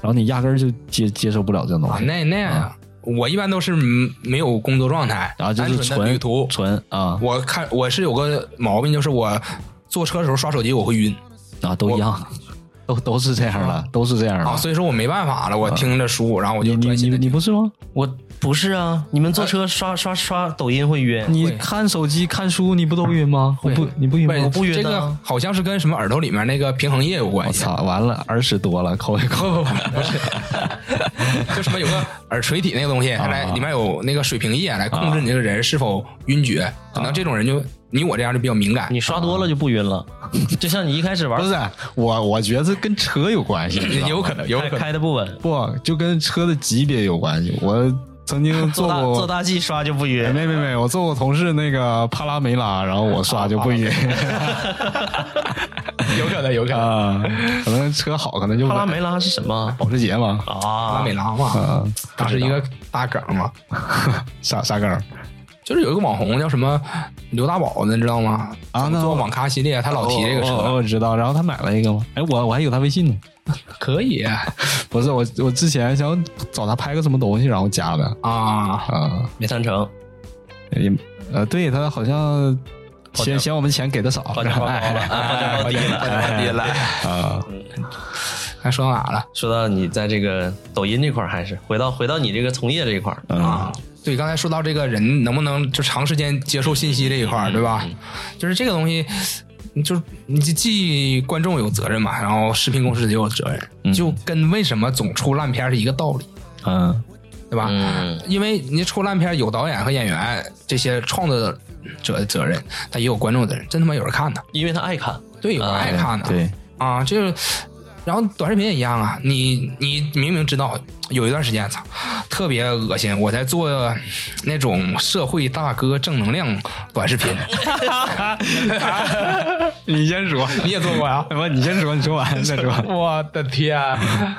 然后你压根儿就接接受不了这种东啊，西。那那样，我一般都是嗯没有工作状态，然后就是单纯的纯旅途。纯啊我看我是有个毛病，就是我坐车的时候刷手机我会晕啊，都一样，都都是这样的，都是这样啊，的。所以说我没办法了，我听着书，然后我就你你你不是吗？我不是啊，你们坐车刷刷刷抖音会晕，你看手机看书你不都晕吗？我不你不晕吗？不我不晕这个好像是跟什么耳朵里面那个平衡液有关系。操，完了，耳屎多了，抠一抠。就什么有个耳垂体那个东西，它来里面有那个水平液来控制你这个人是否晕厥。可能这种人就你我这样就比较敏感。你刷多了就不晕了。就像你一开始玩不是我，我觉得这跟车有关系，有可能，有可能。开的不稳，不就跟车的级别有关系。我曾经 做过做大 G 刷就不晕。没没没，我做过同事那个帕拉梅拉，然后我刷就不晕 有可能，有可能。啊，可能车好，可能就帕拉梅拉是什么？保时捷吗，啊？拉梅拉嘛，啊，它是一个大梗嘛，啥啥梗儿就是有一个网红叫什么刘大宝的，你知道吗？啊那做网咖系列，他老提这个哦哦车，我知道。然后他买了一个吗？哎，我我还有他微信呢。可以 不是我，我之前想找他拍个什么东西，然后加的啊。啊。没谈成，也呃，对他好像嫌嫌我们钱给的少，报价报高了，啊报价报低了，低了。啊。还说到哪了说到你在这个抖音这块儿，还是回到回到你这个从业这一块啊？对，刚才说到这个人能不能就长时间接受信息这一块儿，对吧？就是这个东西，就是你既观众有责任嘛，然后视频公司也有责任，就跟为什么总出烂片是一个道理，嗯。对吧？嗯，因为你出烂片有导演和演员这些创作者的责任，但也有观众责任，真他妈有人看呢，因为他爱看，对，有人爱看呢，对，啊，这个，然后短视频也一样啊，你你明明知道有一段时间，操，特别恶心，我在做那种社会大哥正能量短视频，你先说，你也做过呀？不，你先说，你说完 再说。我的天，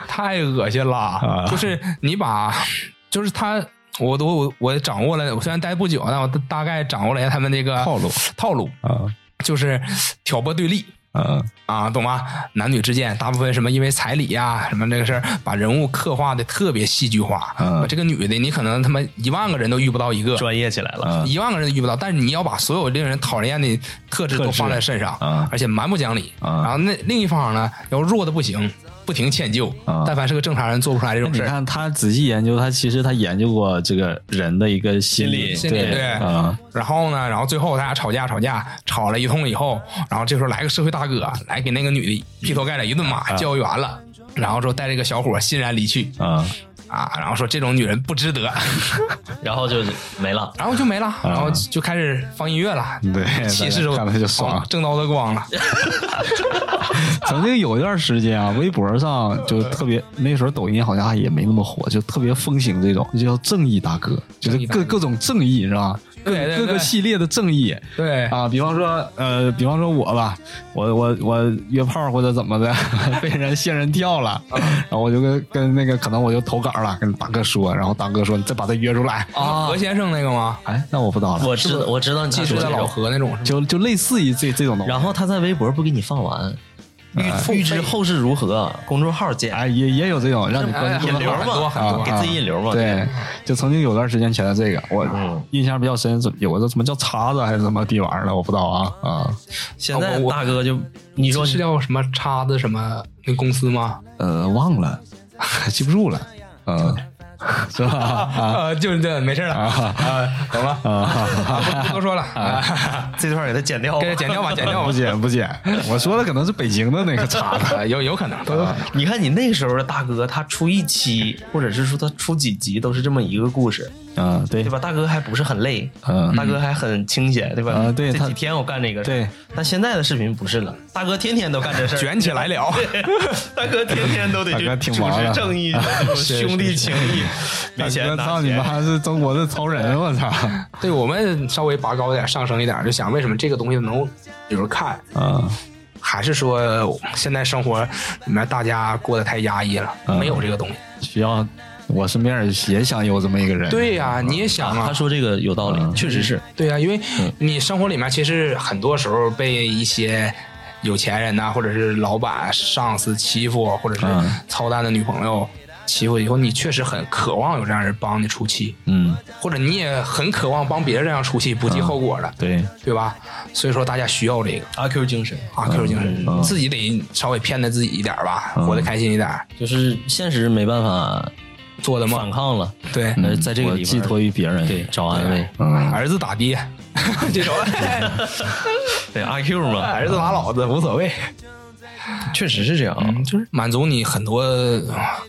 太恶心了！就是你把，就是他，我都我我掌握了，我虽然待不久，但我大概掌握了一下他们那个套路套路啊就是挑拨对立。嗯啊，懂吗？男女之间，大部分什么因为彩礼呀、什么这个事儿，把人物刻画的特别戏剧化。嗯这个女的，你可能他妈一万个人都遇不到一个，专业起来了，嗯一万个人都遇不到，但是你要把所有令人讨人厌的特质都放在身上，嗯而且蛮不讲理。嗯然后那另一方呢，要弱的不行，不停迁就。嗯但凡是个正常人，做不出来这种事你。看他仔细研究，他其实他研究过这个人的一个心理，对心理对啊，然后呢，然后最后他俩吵架吵架，吵了一通以后，然后这时候来个社会大哥，来给那个女的劈头盖脸一顿骂，教育完了，然后说带这个小伙欣然离去。啊啊，然后说这种女人不值得，然后就没了。然后就没了，然后就开始放音乐了，对气势看了就爽正刀的光了，曾经有一段时间啊，微博上就特别，那时候抖音好像也没那么火，就特别风行这种，就叫正义大哥，就是各各种正义是吧？对对对各个系列的正义对啊，比方说呃，比方说我吧，我我我约炮或者怎么的，被人仙人跳了，然后我就跟跟那个可能我就投稿了，跟大哥说，然后大哥说你再把他约出来，啊，何先生那个吗？哎，那我不知道了，我知道我知道你寄宿在老，何那种？就就类似于这这种东西，然后他在微博不给你放完，预预知后事如何，公众号见，哎也也有这种让你关注的引流很多嘛，很多给自己引流嘛，对，就曾经有段时间前的这个，我嗯。印象比较深，怎有个什么叫叉子还是什么地玩意儿的，我不知道啊啊，现在大哥就你说是叫什么叉子什么那公司吗？呃，忘了，记不住了，嗯，是吧？啊。啊，就是这，没事了。啊，懂了。啊，不 不多说了。啊，这段给他剪掉吧。给他剪掉吧，剪掉不，剪不剪，我说的可能是北京的那个叉子，啊有有可能都有可能。你看你那时候的大哥，他出一期，或者是说他出几集，都是这么一个故事，嗯，对对吧？大哥还不是很累，嗯大哥还很清闲，对吧？啊对这几天我干这个，对。但现在的视频不是了，大哥天天都干这事儿，卷起来了，大哥天天都得去 主持忙的正义兄弟情谊，没钱拿操你钱。妈是中国的超人，我操！对我们稍微拔高点，上升一点，就想为什么这个东西能有人看？嗯，还是说现在生活里面大家过得太压抑了，嗯没有这个东西？需要我身边也想有这么一个人，对呀、你也想啊。他，说这个有道理，确实是。对呀、因为你生活里面其实很多时候被一些有钱人呐、或者是老板、上司欺负，或者是嗯。操蛋的女朋友欺负以后，你确实很渴望有这样人帮你出气，嗯，或者你也很渴望帮别人这样出气，不计后果的，对，对吧？所以说大家需要这个阿 Q 精神。阿 Q 精神，嗯。自己得稍微骗他自己一点吧，活得开心一点，就是现实没办法做的梦。反抗了，对，那在这个地方寄托于别人，对找安慰。嗯，儿子打爹，这种。对阿 Q 嘛，儿子打老子无所谓，确实是这样就是满足你很多啊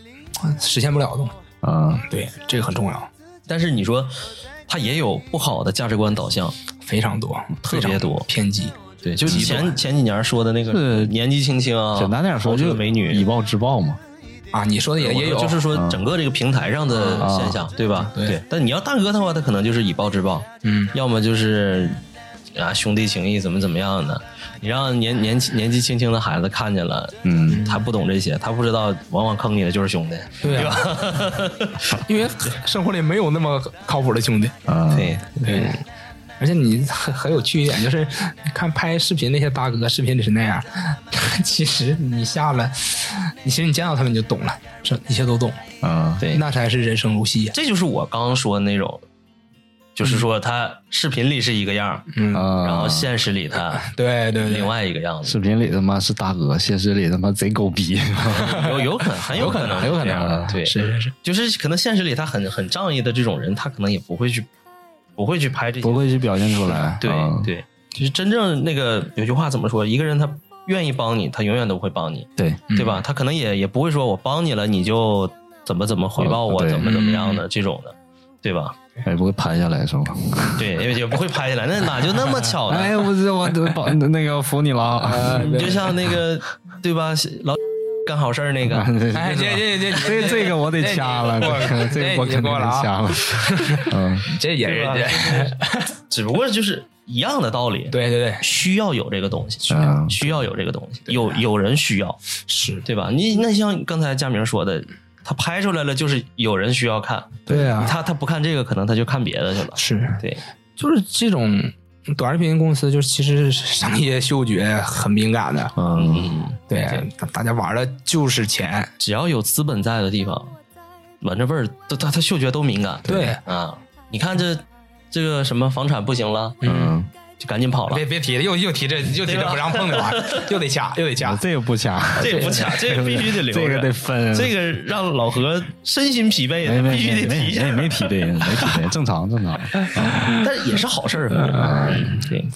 实现不了的东西。啊，对，这个很重要，但是你说他也有不好的价值观导向，非常多，特别多偏激。对，就极前前几年说的那个是年纪轻轻啊，简单点说就美女。以暴制暴嘛，啊，你说的也也有，就是说整个这个平台上的现象，对吧？对。但你要大哥的话，他可能就是以暴制暴，嗯，要么就是啊兄弟情谊怎么怎么样的。你让年年轻年纪轻轻的孩子看见了，嗯，他不懂这些，他不知道，往往坑你的就是兄弟，对啊，因为生活里没有那么靠谱的兄弟。啊，对。对，而且你很很有趣一点，就是你看拍视频那些大哥，视频里是那样，其实你下了，你其实你见到他们你就懂了，这一切都懂，啊，对，那才是人生如戏呀。这就是我刚刚说的那种，就是说他视频里是一个样，嗯，啊，然后现实里他对 对对，另外一个样子，视频里他妈是大哥，现实里他妈贼狗逼，有有可能，很有可能，很有可能啊对，是是是，就是可能现实里他很很仗义的这种人，他可能也不会去不会去拍这些，不会去表现出来，对 啊对，就是真正那个有句话怎么说？一个人他愿意帮你，他永远都会帮你，对，对吧？他可能也也不会说我帮你了，你就怎么怎么回报我，对怎么怎么样的这种的，对吧？也不会拍下来是吧？对，也也不会拍下来，那哪就那么巧呢？哎，我这我都保那个服你了啊！你就像那个对吧？老干好事儿那个，哎，这这这这这个我得掐了，这我肯定得掐了。嗯，这也是 只不过就是一样的道理。对对对，需要有这个东西，嗯。需要有这个东西，有有人需要，是。对吧？你那像刚才佳明说的，他拍出来了，就是有人需要看，对啊，他他不看这个，可能他就看别的去了。是。对，就是这种短视频公司，就是其实商业嗅觉很敏感的，嗯，嗯，对，大大家玩的就是钱，只要有资本在的地方，闻着味儿，都他他嗅觉都敏感。对。啊，你看这这个什么房产不行了，嗯，就赶紧跑了别。别提了，又又提这又提这不让碰的玩意儿，又得掐，又得掐。这个不掐，这个不掐，这个必须得留着，这个得分，这个让老何身心疲惫的，没没必须得提没一下没。没提对，没提对，正常正常。但也是好事儿，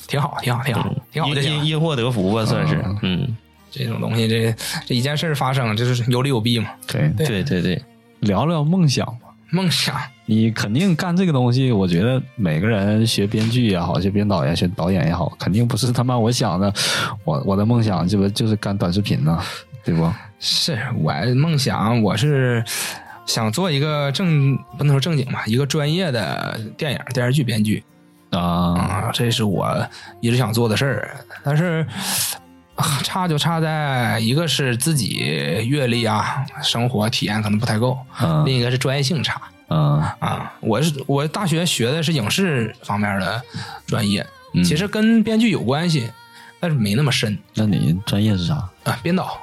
挺好，挺好，挺好，挺好。因因因祸得福吧，算是，嗯，这种东西，这这一件事儿发生，就是有利有弊嘛。对，对对对，聊聊梦想吧。梦想，你肯定干这个东西，我觉得每个人学编剧也好，学编导也学导演也好，肯定不是他妈我想的，我我的梦想这不就是干短视频呢，对不？是我梦想，我是想做一个正不能说正经吧，一个专业的电影电视剧编剧。啊，啊，这是我一直想做的事儿，但是。啊差就差在一个是自己阅历啊，生活体验可能不太够，嗯另一个是专业性差嗯啊。我是我大学学的是影视方面的专业，嗯其实跟编剧有关系，但是没那么深那你专业是啥？啊。编导，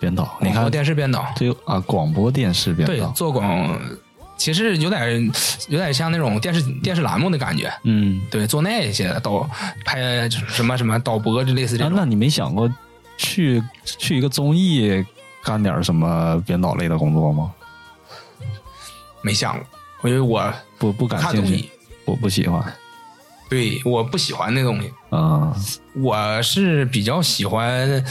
编导？你看电视编导，对啊，广播电视编导对导，，做广，其实有点有点像那种电视电视栏目的感觉。嗯，对，做那些导拍什么什么导播，就类似这啊，种。那你没想过去去一个综艺干点什么编导类的工作吗？没想过，因为我不不感兴趣我不喜欢。对，我不喜欢那东西。啊我是比较喜欢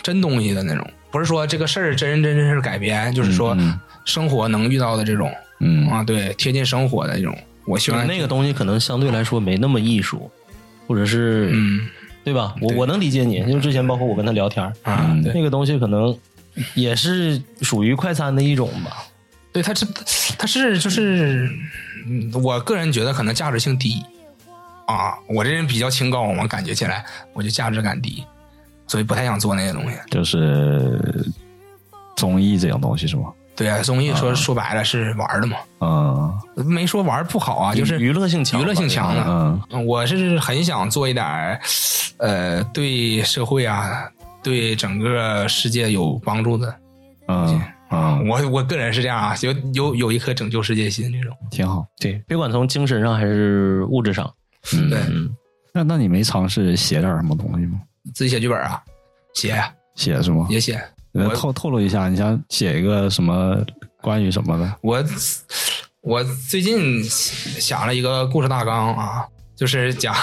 真东西的那种，不是说这个事儿真人真真事改编，就是说嗯生活能遇到的这种嗯啊，对，贴近生活的这种。我喜欢那个东西可能相对来说没那么艺术，或者是、嗯对吧？我我能理解你，因为之前包括我跟他聊天，啊，那个东西可能也是属于快餐的一种吧。对，他是他是就是，嗯我个人觉得可能价值性低啊，我这人比较清高嘛，感觉起来我就价值感低，所以不太想做那些东西。就是综艺这种东西是吗？对啊，综艺说说白了是玩的嘛，嗯没说玩不好啊，就是娱乐性强，娱乐性强的。嗯嗯我是很想做一点，呃，对社会啊，对整个世界有帮助的。嗯嗯，我我个人是这样啊，有有有一颗拯救世界心这种。挺好。对，别管从精神上还是物质上，嗯，对，嗯，那那你没尝试写点什么东西吗？自己写剧本啊，写写是吗？也写。我呃透透露一下，你想写一个什么关于什么的？我我最近想了一个故事大纲啊，就是讲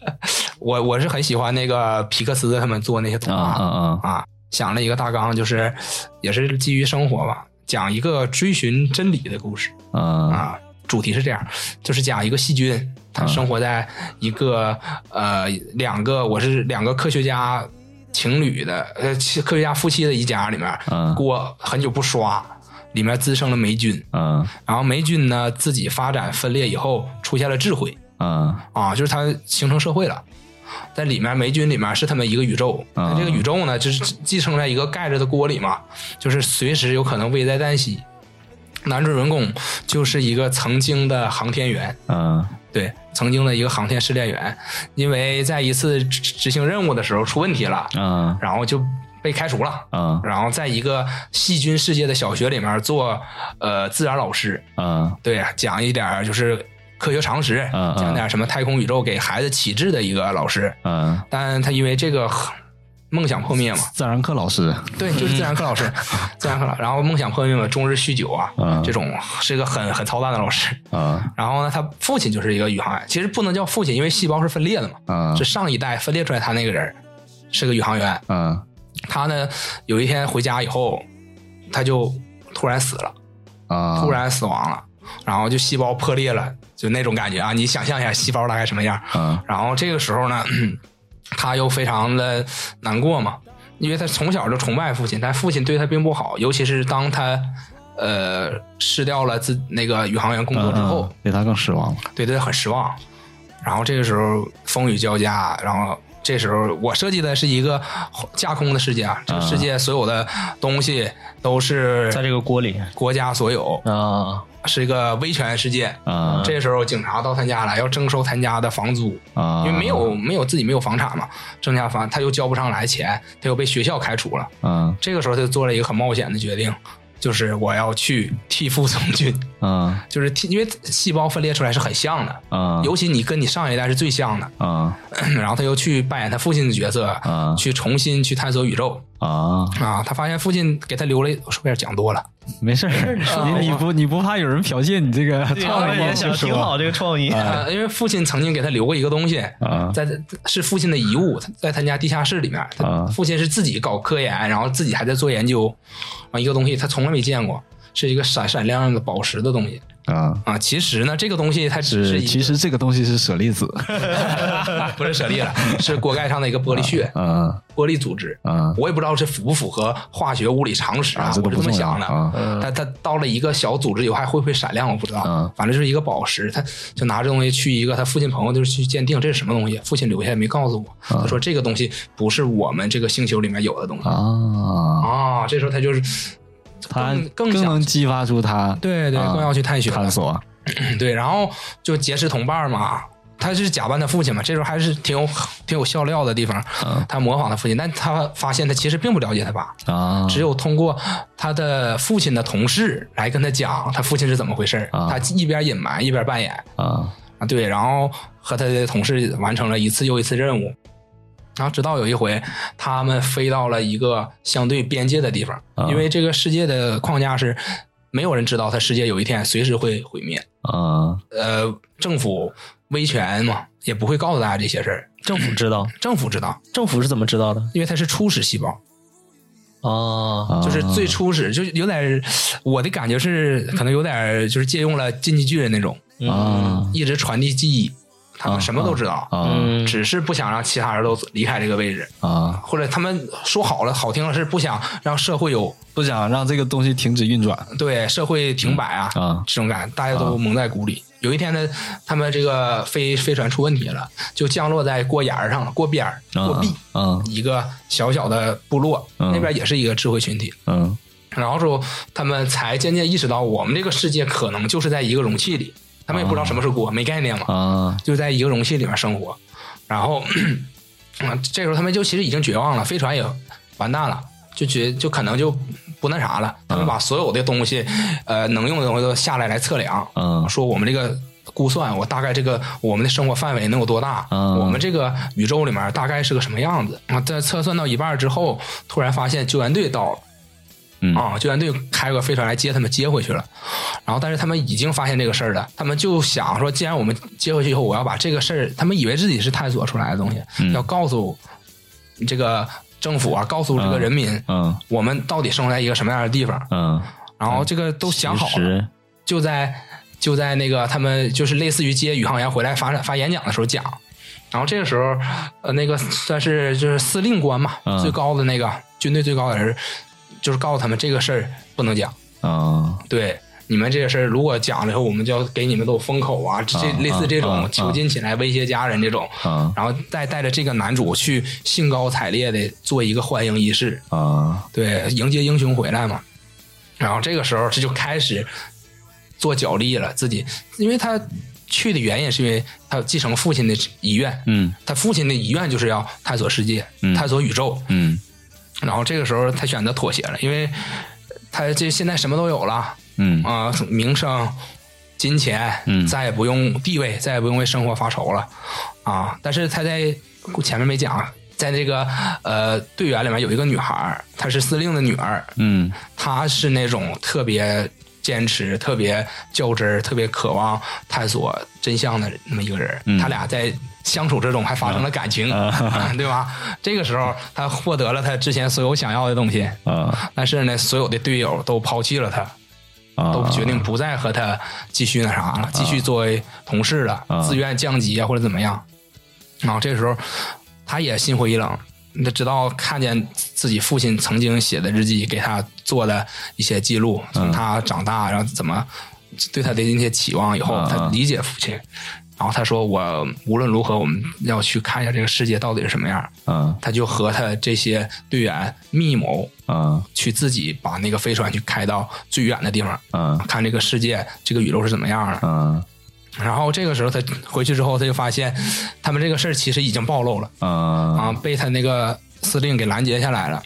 我我是很喜欢那个皮克斯他们做那些动啊画啊啊！啊，想了一个大纲，就是也是基于生活吧，讲一个追寻真理的故事嗯啊。主题是这样，就是讲一个细菌，它生活在一个、呃两个我是两个科学家情侣的呃科学家夫妻的一家里面，嗯锅很久不刷，里面滋生了霉菌，嗯然后霉菌呢自己发展分裂以后出现了智慧嗯啊，就是它形成社会了。在里面，霉菌里面是他们一个宇宙，嗯这个宇宙呢，就是寄生在一个盖着的锅里嘛，就是随时有可能危在旦夕。男主人公就是一个曾经的航天员，嗯对，曾经的一个航天试炼员，因为在一次执执行任务的时候出问题了，嗯然后就被开除了。嗯然后在一个细菌世界的小学里面做呃自然老师，嗯对，讲一点就是科学常识，嗯嗯。讲点什么太空宇宙给孩子启智的一个老师，嗯，但他因为这个梦想破灭嘛，自然课老师。对，就是自然课老师，自然课老，然后梦想破灭嘛，终日酗酒啊，嗯。这种是一个很很操蛋的老师。嗯。然后呢，他父亲就是一个宇航员，其实不能叫父亲，因为细胞是分裂的嘛，嗯。是上一代分裂出来他那个人是个宇航员，嗯。他呢有一天回家以后，他就突然死了。啊，突然死亡了，然后就细胞破裂了，就那种感觉啊！你想象一下细胞大概什么样？嗯然后这个时候呢，他又非常的难过嘛，因为他从小就崇拜父亲，但父亲对他并不好，尤其是当他呃失掉了自那个宇航员工作之后，嗯对他更失望了。对他很失望。然后这个时候风雨交加，然后这时候我设计的是一个架空的世界啊，这个世界所有的东西都是在这个锅里国家所有，啊，是一个威权世界。啊这时候警察到他家来，要征收他家的房租，啊，因为没有没有自己没有房产嘛，征家房他又交不上来钱，他又被学校开除了。嗯这个时候他就做了一个很冒险的决定，就是我要去替父从军，嗯就是替，因为细胞分裂出来是很像的，啊尤其你跟你上一代是最像的。啊 然后他又去扮演他父亲的角色，啊去重新去探索宇宙啊，啊。他发现父亲给他留了，我是不是有点讲多了？没事儿，你你不你不怕有人剽窃你这个创意吗？也想挺好这个创意，呃，因为父亲曾经给他留过一个东西，啊在是父亲的遗物，在他家地下室里面。父亲是自己搞科研，然后自己还在做研究，啊，一个东西他从来没见过，是一个闪闪亮亮的宝石的东西。啊，啊。其实呢，这个东西它只是是其实这个东西是舍利子 不是舍利了，是锅盖上的一个玻璃屑，嗯玻璃组织。嗯我也不知道这符不符合化学物理常识啊这我是这么想的。啊它它到了一个小组织以后还会不会闪亮，我不知道。嗯反正就是一个宝石，他就拿这东西去一个他父亲朋友就是去鉴定这是什么东西，父亲留下也没告诉我。他说这个东西不是我们这个星球里面有的东西啊，啊。这时候他就是他更能激发出他对对，啊更要去探寻探索，对，然后就结识同伴嘛。他是假扮他父亲嘛，这时候还是挺有挺有笑料的地方。嗯他模仿他父亲，但他发现他其实并不了解他爸，啊，只有通过他的父亲的同事来跟他讲他父亲是怎么回事啊他一边隐瞒一边扮演啊啊，对，然后和他的同事完成了一次又一次任务。然后直到有一回，他们飞到了一个相对边界的地方，啊。因为这个世界的框架是没有人知道他世界有一天随时会毁灭。啊。呃，政府威权嘛，也不会告诉大家这些事儿。政府知道，政府知道，政府是怎么知道的？因为它是初始细胞，啊，啊，就是最初始，就是有点，我的感觉是可能有点就是借用了进击巨人那种，啊。一直传递记忆，他们什么都知道，啊。嗯，只是不想让其他人都离开这个位置，啊，或者他们说好了，好听了是不想让社会有不想让这个东西停止运转。对社会停摆啊，啊。这种感觉，大家都蒙在鼓里。有一天呢，他们这个飞飞船出问题了，就降落在过沿儿上了，锅边儿、锅壁，嗯一个小小的部落，嗯。那边也是一个智慧群体。嗯。然后说，他们才渐渐意识到，我们这个世界可能就是在一个容器里，他们也不知道什么是锅，没概念嘛，啊就在一个容器里面生活。然后，啊，这时候他们就其实已经绝望了，飞船也完蛋了，就觉就可能就不那啥了。他们把所有的东西，呃，能用的东西都下来来测量，嗯说我们这个估算，我大概这个我们的生活范围能有多大？嗯我们这个宇宙里面大概是个什么样子？啊，在测算到一半之后，突然发现救援队到了。嗯啊，救援队开个飞船来接他们，接回去了。然后，但是他们已经发现这个事儿了，他们就想说，既然我们接回去以后，我要把这个事儿，他们以为自己是探索出来的东西，嗯要告诉这个政府啊，告诉这个人民，嗯我们到底生活在一个什么样的地方。嗯，然后这个都想好了，就在就在那个他们就是类似于接宇航员回来发发演讲的时候讲。然后这个时候，呃，那个算是就是司令官嘛，嗯最高的那个军队最高的人，就是告诉他们这个事儿不能讲。啊。对，你们这个事儿如果讲了以后，我们就要给你们都封口啊，这啊类似这种囚禁起来威胁家人这种，啊。然后再带着这个男主去兴高采烈的做一个欢迎仪式，啊。对，迎接英雄回来嘛。然后这个时候这就开始做脚力了，自己，因为他去的原因是因为他继承父亲的遗愿，嗯。他父亲的遗愿就是要探索世界，嗯。探索宇宙，嗯然后这个时候他选择妥协了，因为他这现在什么都有了。嗯啊、名声、金钱，嗯再也不用地位，再也不用为生活发愁了啊！但是他在前面没讲，在这个呃队员里面有一个女孩，她是司令的女儿，嗯她是那种特别坚持、特别较真儿、特别渴望探索真相的那么一个人。嗯他俩在相处之中还发生了感情，啊 对吧？这个时候，他获得了他之前所有想要的东西，啊但是呢，所有的队友都抛弃了他。啊，都决定不再和他继续那啥了，继续作为同事了，啊自愿降级啊或者怎么样。然后这时候他也心灰意冷，他直到看见自己父亲曾经写的日记，给他做的一些记录，从他长大然后怎么对他的一些期望以后，啊他理解父亲。然后他说：“我无论如何，我们要去看一下这个世界到底是什么样。”嗯他就和他这些队员密谋，嗯去自己把那个飞船去开到最远的地方，嗯看这个世界、这个宇宙是怎么样的。嗯然后这个时候他回去之后，他就发现他们这个事儿其实已经暴露了啊，啊被他那个司令给拦截下来了。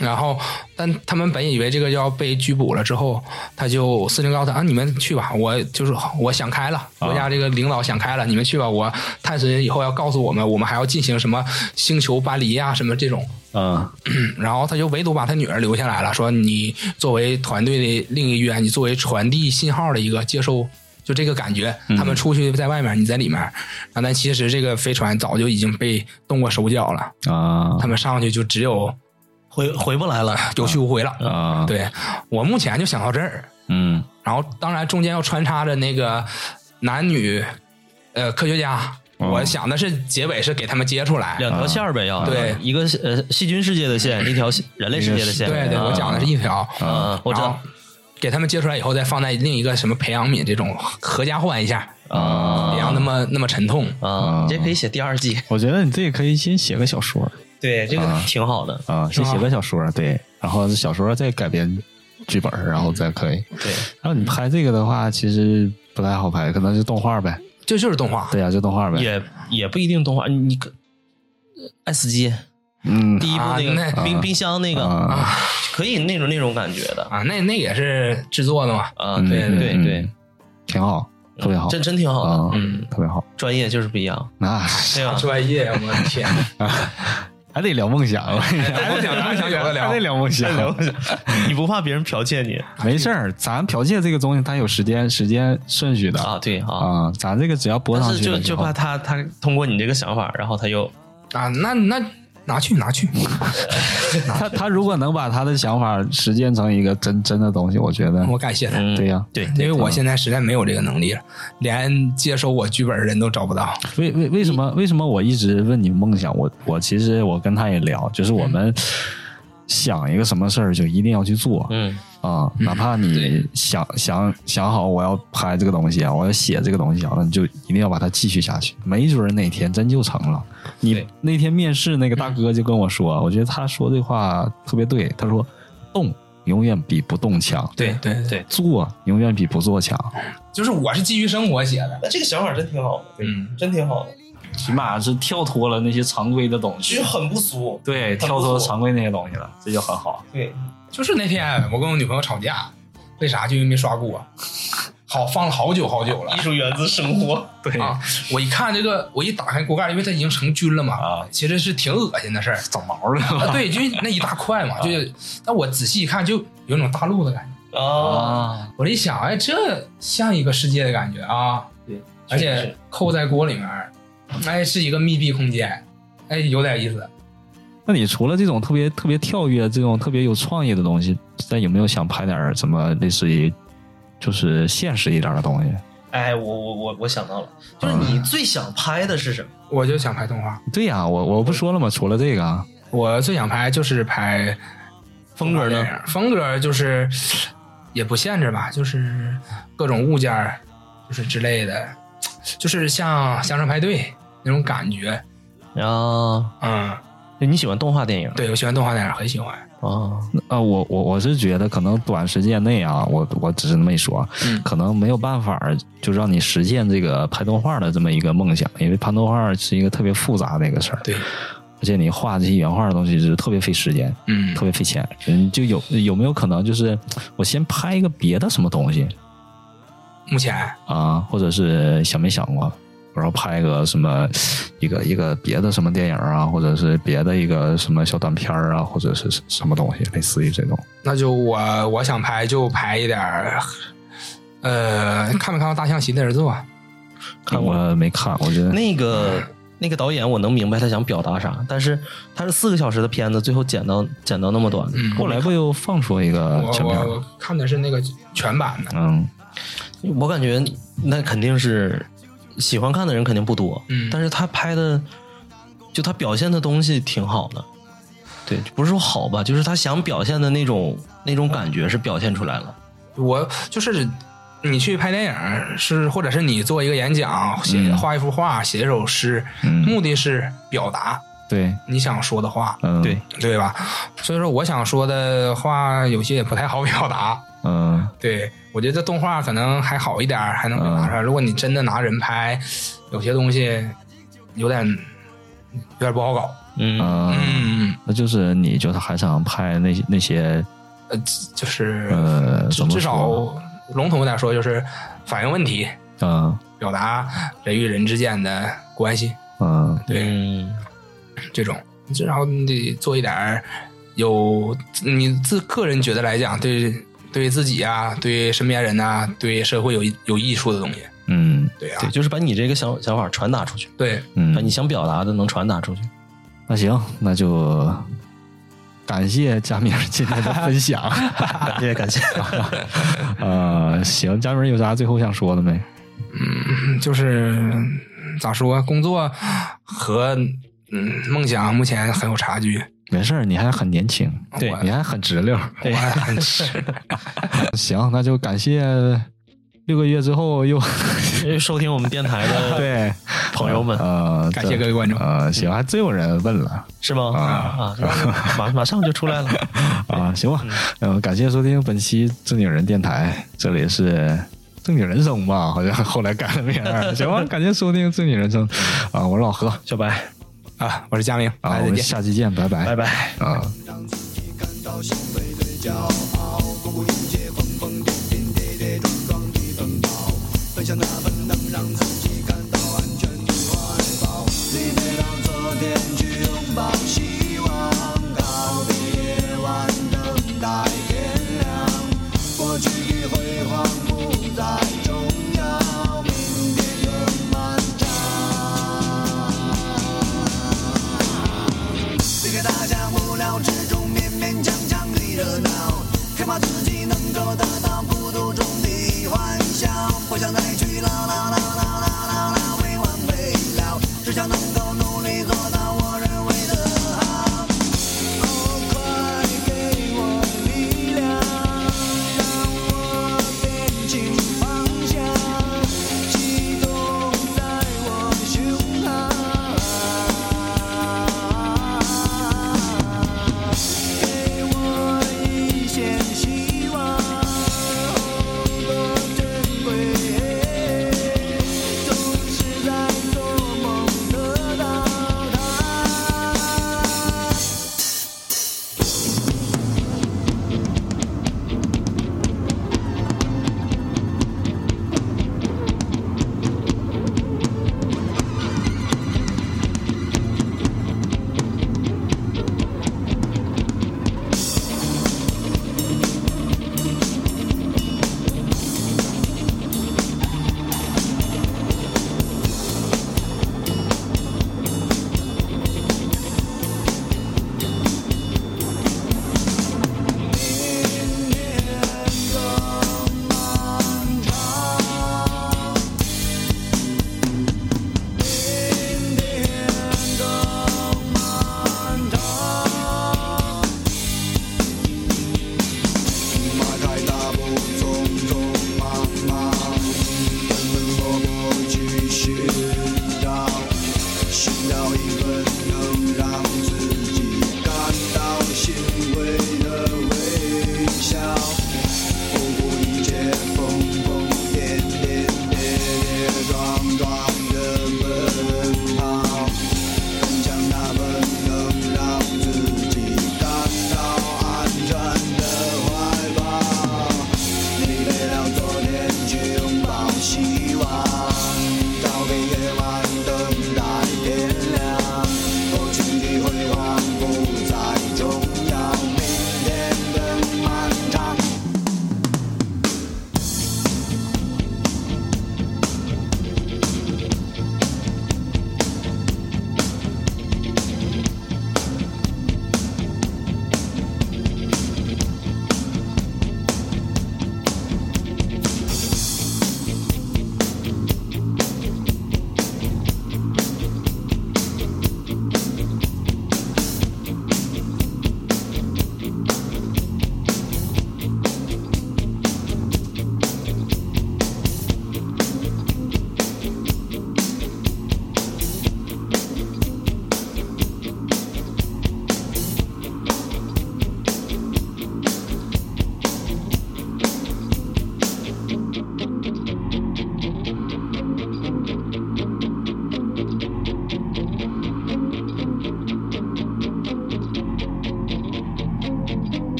然后，但他们本以为这个要被拘捕了之后，他就司令告诉他啊，你们去吧，我就是我想开了，国家这个领导想开了，你们去吧，我探索以后要告诉我们，我们还要进行什么星球搬离呀，什么这种。嗯然后他就唯独把他女儿留下来了，说你作为团队的另一员，你作为传递信号的一个接收，就这个感觉。他们出去在外面，你在里面，啊，但其实这个飞船早就已经被动过手脚了，啊。他们上去就只有回回不来了。有去无回了。啊，对我目前就想到这儿，嗯。然后当然中间要穿插着那个男女呃科学家。哦。我想的是结尾是给他们接出来，两条线儿呗，要。对。一个呃细菌世界的线，一条人类世界的线。对对，我讲的是一条，嗯，我知道给他们接出来以后，再放在另一个什么培养皿这种合家换一下，啊别让那么那么沉痛。啊，你这可以写第二季。我觉得你这个可以先写个小说对，这个挺好的。啊，先写个小说，对，然后小说再改编剧本，然后再可以。对，然后你拍这个的话，其实不太好拍，可能是动画呗。这就是动画，对呀、就动画呗。也也不一定动画，你你可爱死机嗯。第一部那啊那个冰冰箱那个啊，可以那种那种感觉的。啊，那那也是制作的嘛。啊，嗯对对对，挺好，特别好，真真挺好啊的，嗯，特别好。专业就是不一样，那对吧？专业，我的天！还得聊梦想，还梦想梦想聊。得聊还得聊梦想。你不怕别人剽窃你？没事儿，咱剽窃这个东西，它有时间时间顺序的。啊？对啊，啊，咱这个只要播但上去就就怕他他通过你这个想法，然后他又啊，那那拿去拿去，他他如果能把他的想法实践成一个真真的东西，我觉得我感谢他，嗯。对呀。对，因为我现在实在没有这个能力了，连接收我剧本的人都找不到。为为为什么为什么我一直问你梦想？我我其实我跟他也聊，就是我们想一个什么事儿就一定要去做。嗯。啊、哪怕你想想想好我要拍这个东西啊，我要写这个东西啊，那你就一定要把它继续下去，没准儿哪天真就成了。你那天面试那个大哥就跟我说，我觉得他说这话特别对，他说动永远比不动强，对对对，对，做永远比不做强。就是我是基于生活写的。那这个想法真挺好的，嗯，真挺好的，起码是跳脱了那些常规的东西，很不俗，对，跳脱错常规那些东西了，这就很好。对，就是那天我跟我女朋友吵架，为啥？就因为没刷锅，好放了好久好久了艺术源自生活，对啊！我一看这个，我一打开锅盖，因为它已经成菌了嘛，啊其实是挺恶心的事儿。长毛了啊，对，就那一大块嘛，就是，但我仔细一看，就有种大陆的感觉。啊，啊！我一想，哎，这像一个世界的感觉啊，对，而且扣在锅里面，哎，是一个密闭空间，哎，有点意思。那你除了这种特别特别跳跃、这种特别有创意的东西，再有没有想拍点儿什么类似于就是现实一点的东西？哎，我我我我想到了，就是你最想拍的是什么？我就想拍动画，对呀、我我不说了吗？除了这个啊，我最想拍就是拍风格呢？？风格就是也不限制吧，就是各种物件儿，就是之类的，就是像相声派对那种感觉。然后，嗯，你喜欢动画电影？对我喜欢动画电影，很喜欢。哦，啊，我我我是觉得可能短时间内啊，我我只是那么一说，嗯可能没有办法就让你实现这个拍动画的这么一个梦想，因为拍动画是一个特别复杂的一个事儿，对，而且你画这些原画的东西是特别费时间，嗯特别费钱。嗯，就有有没有可能就是我先拍一个别的什么东西目前啊，或者是想没想过？然后拍个什么一个一个别的什么电影啊，或者是别的一个什么小短片啊，或者是什么东西，类似于这种。那就我我想拍就拍一点儿，呃，看没看过《大象席的儿子》啊？看过没看，我觉得那个那个导演，我能明白他想表达啥，但是他是四个小时的片子，最后剪到剪到那么短，嗯后来不又放出一个我全片儿？我我看的是那个全版的，嗯，我感觉那肯定是喜欢看的人肯定不多，嗯。但是他拍的就他表现的东西挺好的，对，不是说好吧，就是他想表现的那种那种感觉是表现出来了，我就是你去拍电影是，或者是你做一个演讲，写嗯。画一幅画，写一首诗，嗯。目的是表达对，你想说的话，嗯，对，对吧？所以说我想说的话有些也不太好表达。嗯。对我觉得动画可能还好一点，还能表达出来。如果你真的拿人拍，有些东西有点有点不好搞。嗯。嗯，嗯，那就是你就是还想拍那些那些呃，就是呃至至少笼统一点说，就是反映问题，嗯。表达人与人之间的关系。嗯。对，嗯。这种，至少你得做一点有你自个人觉得来讲，对对自己啊，对身边人呐、对社会有有益处的东西。嗯对啊对，，就是把你这个想想法传达出去，对，把你嗯，想表达的能传达出去。那行，那就感谢佳明今天的分享。感谢感谢。呃，行，佳明有啥最后想说的没？嗯，就是咋说，工作和嗯梦想目前很有差距。没事儿，你还很年轻，对你还很直溜。我还很直。行，那就感谢六个月之后又 收听我们电台的对朋友们呃，感谢各位观众呃，行，还真有人问了是吗？啊，马马上就出来了。啊，行吧，呃，感谢收听本期正经人电台，这里是。正经人生吧，好像后来改了名儿。行吧，感谢收听正经人生啊，我是老何，小白啊，我是佳明，啊，我们。下期见，拜拜，拜拜。啊。让自己感到欣慰对骄傲，不顾一切疯疯癫癫、跌跌撞撞地奔跑，奔向那害怕自己能够得到孤独中的欢笑，不想再去啦啦啦啦啦啦啦没完没了，只想能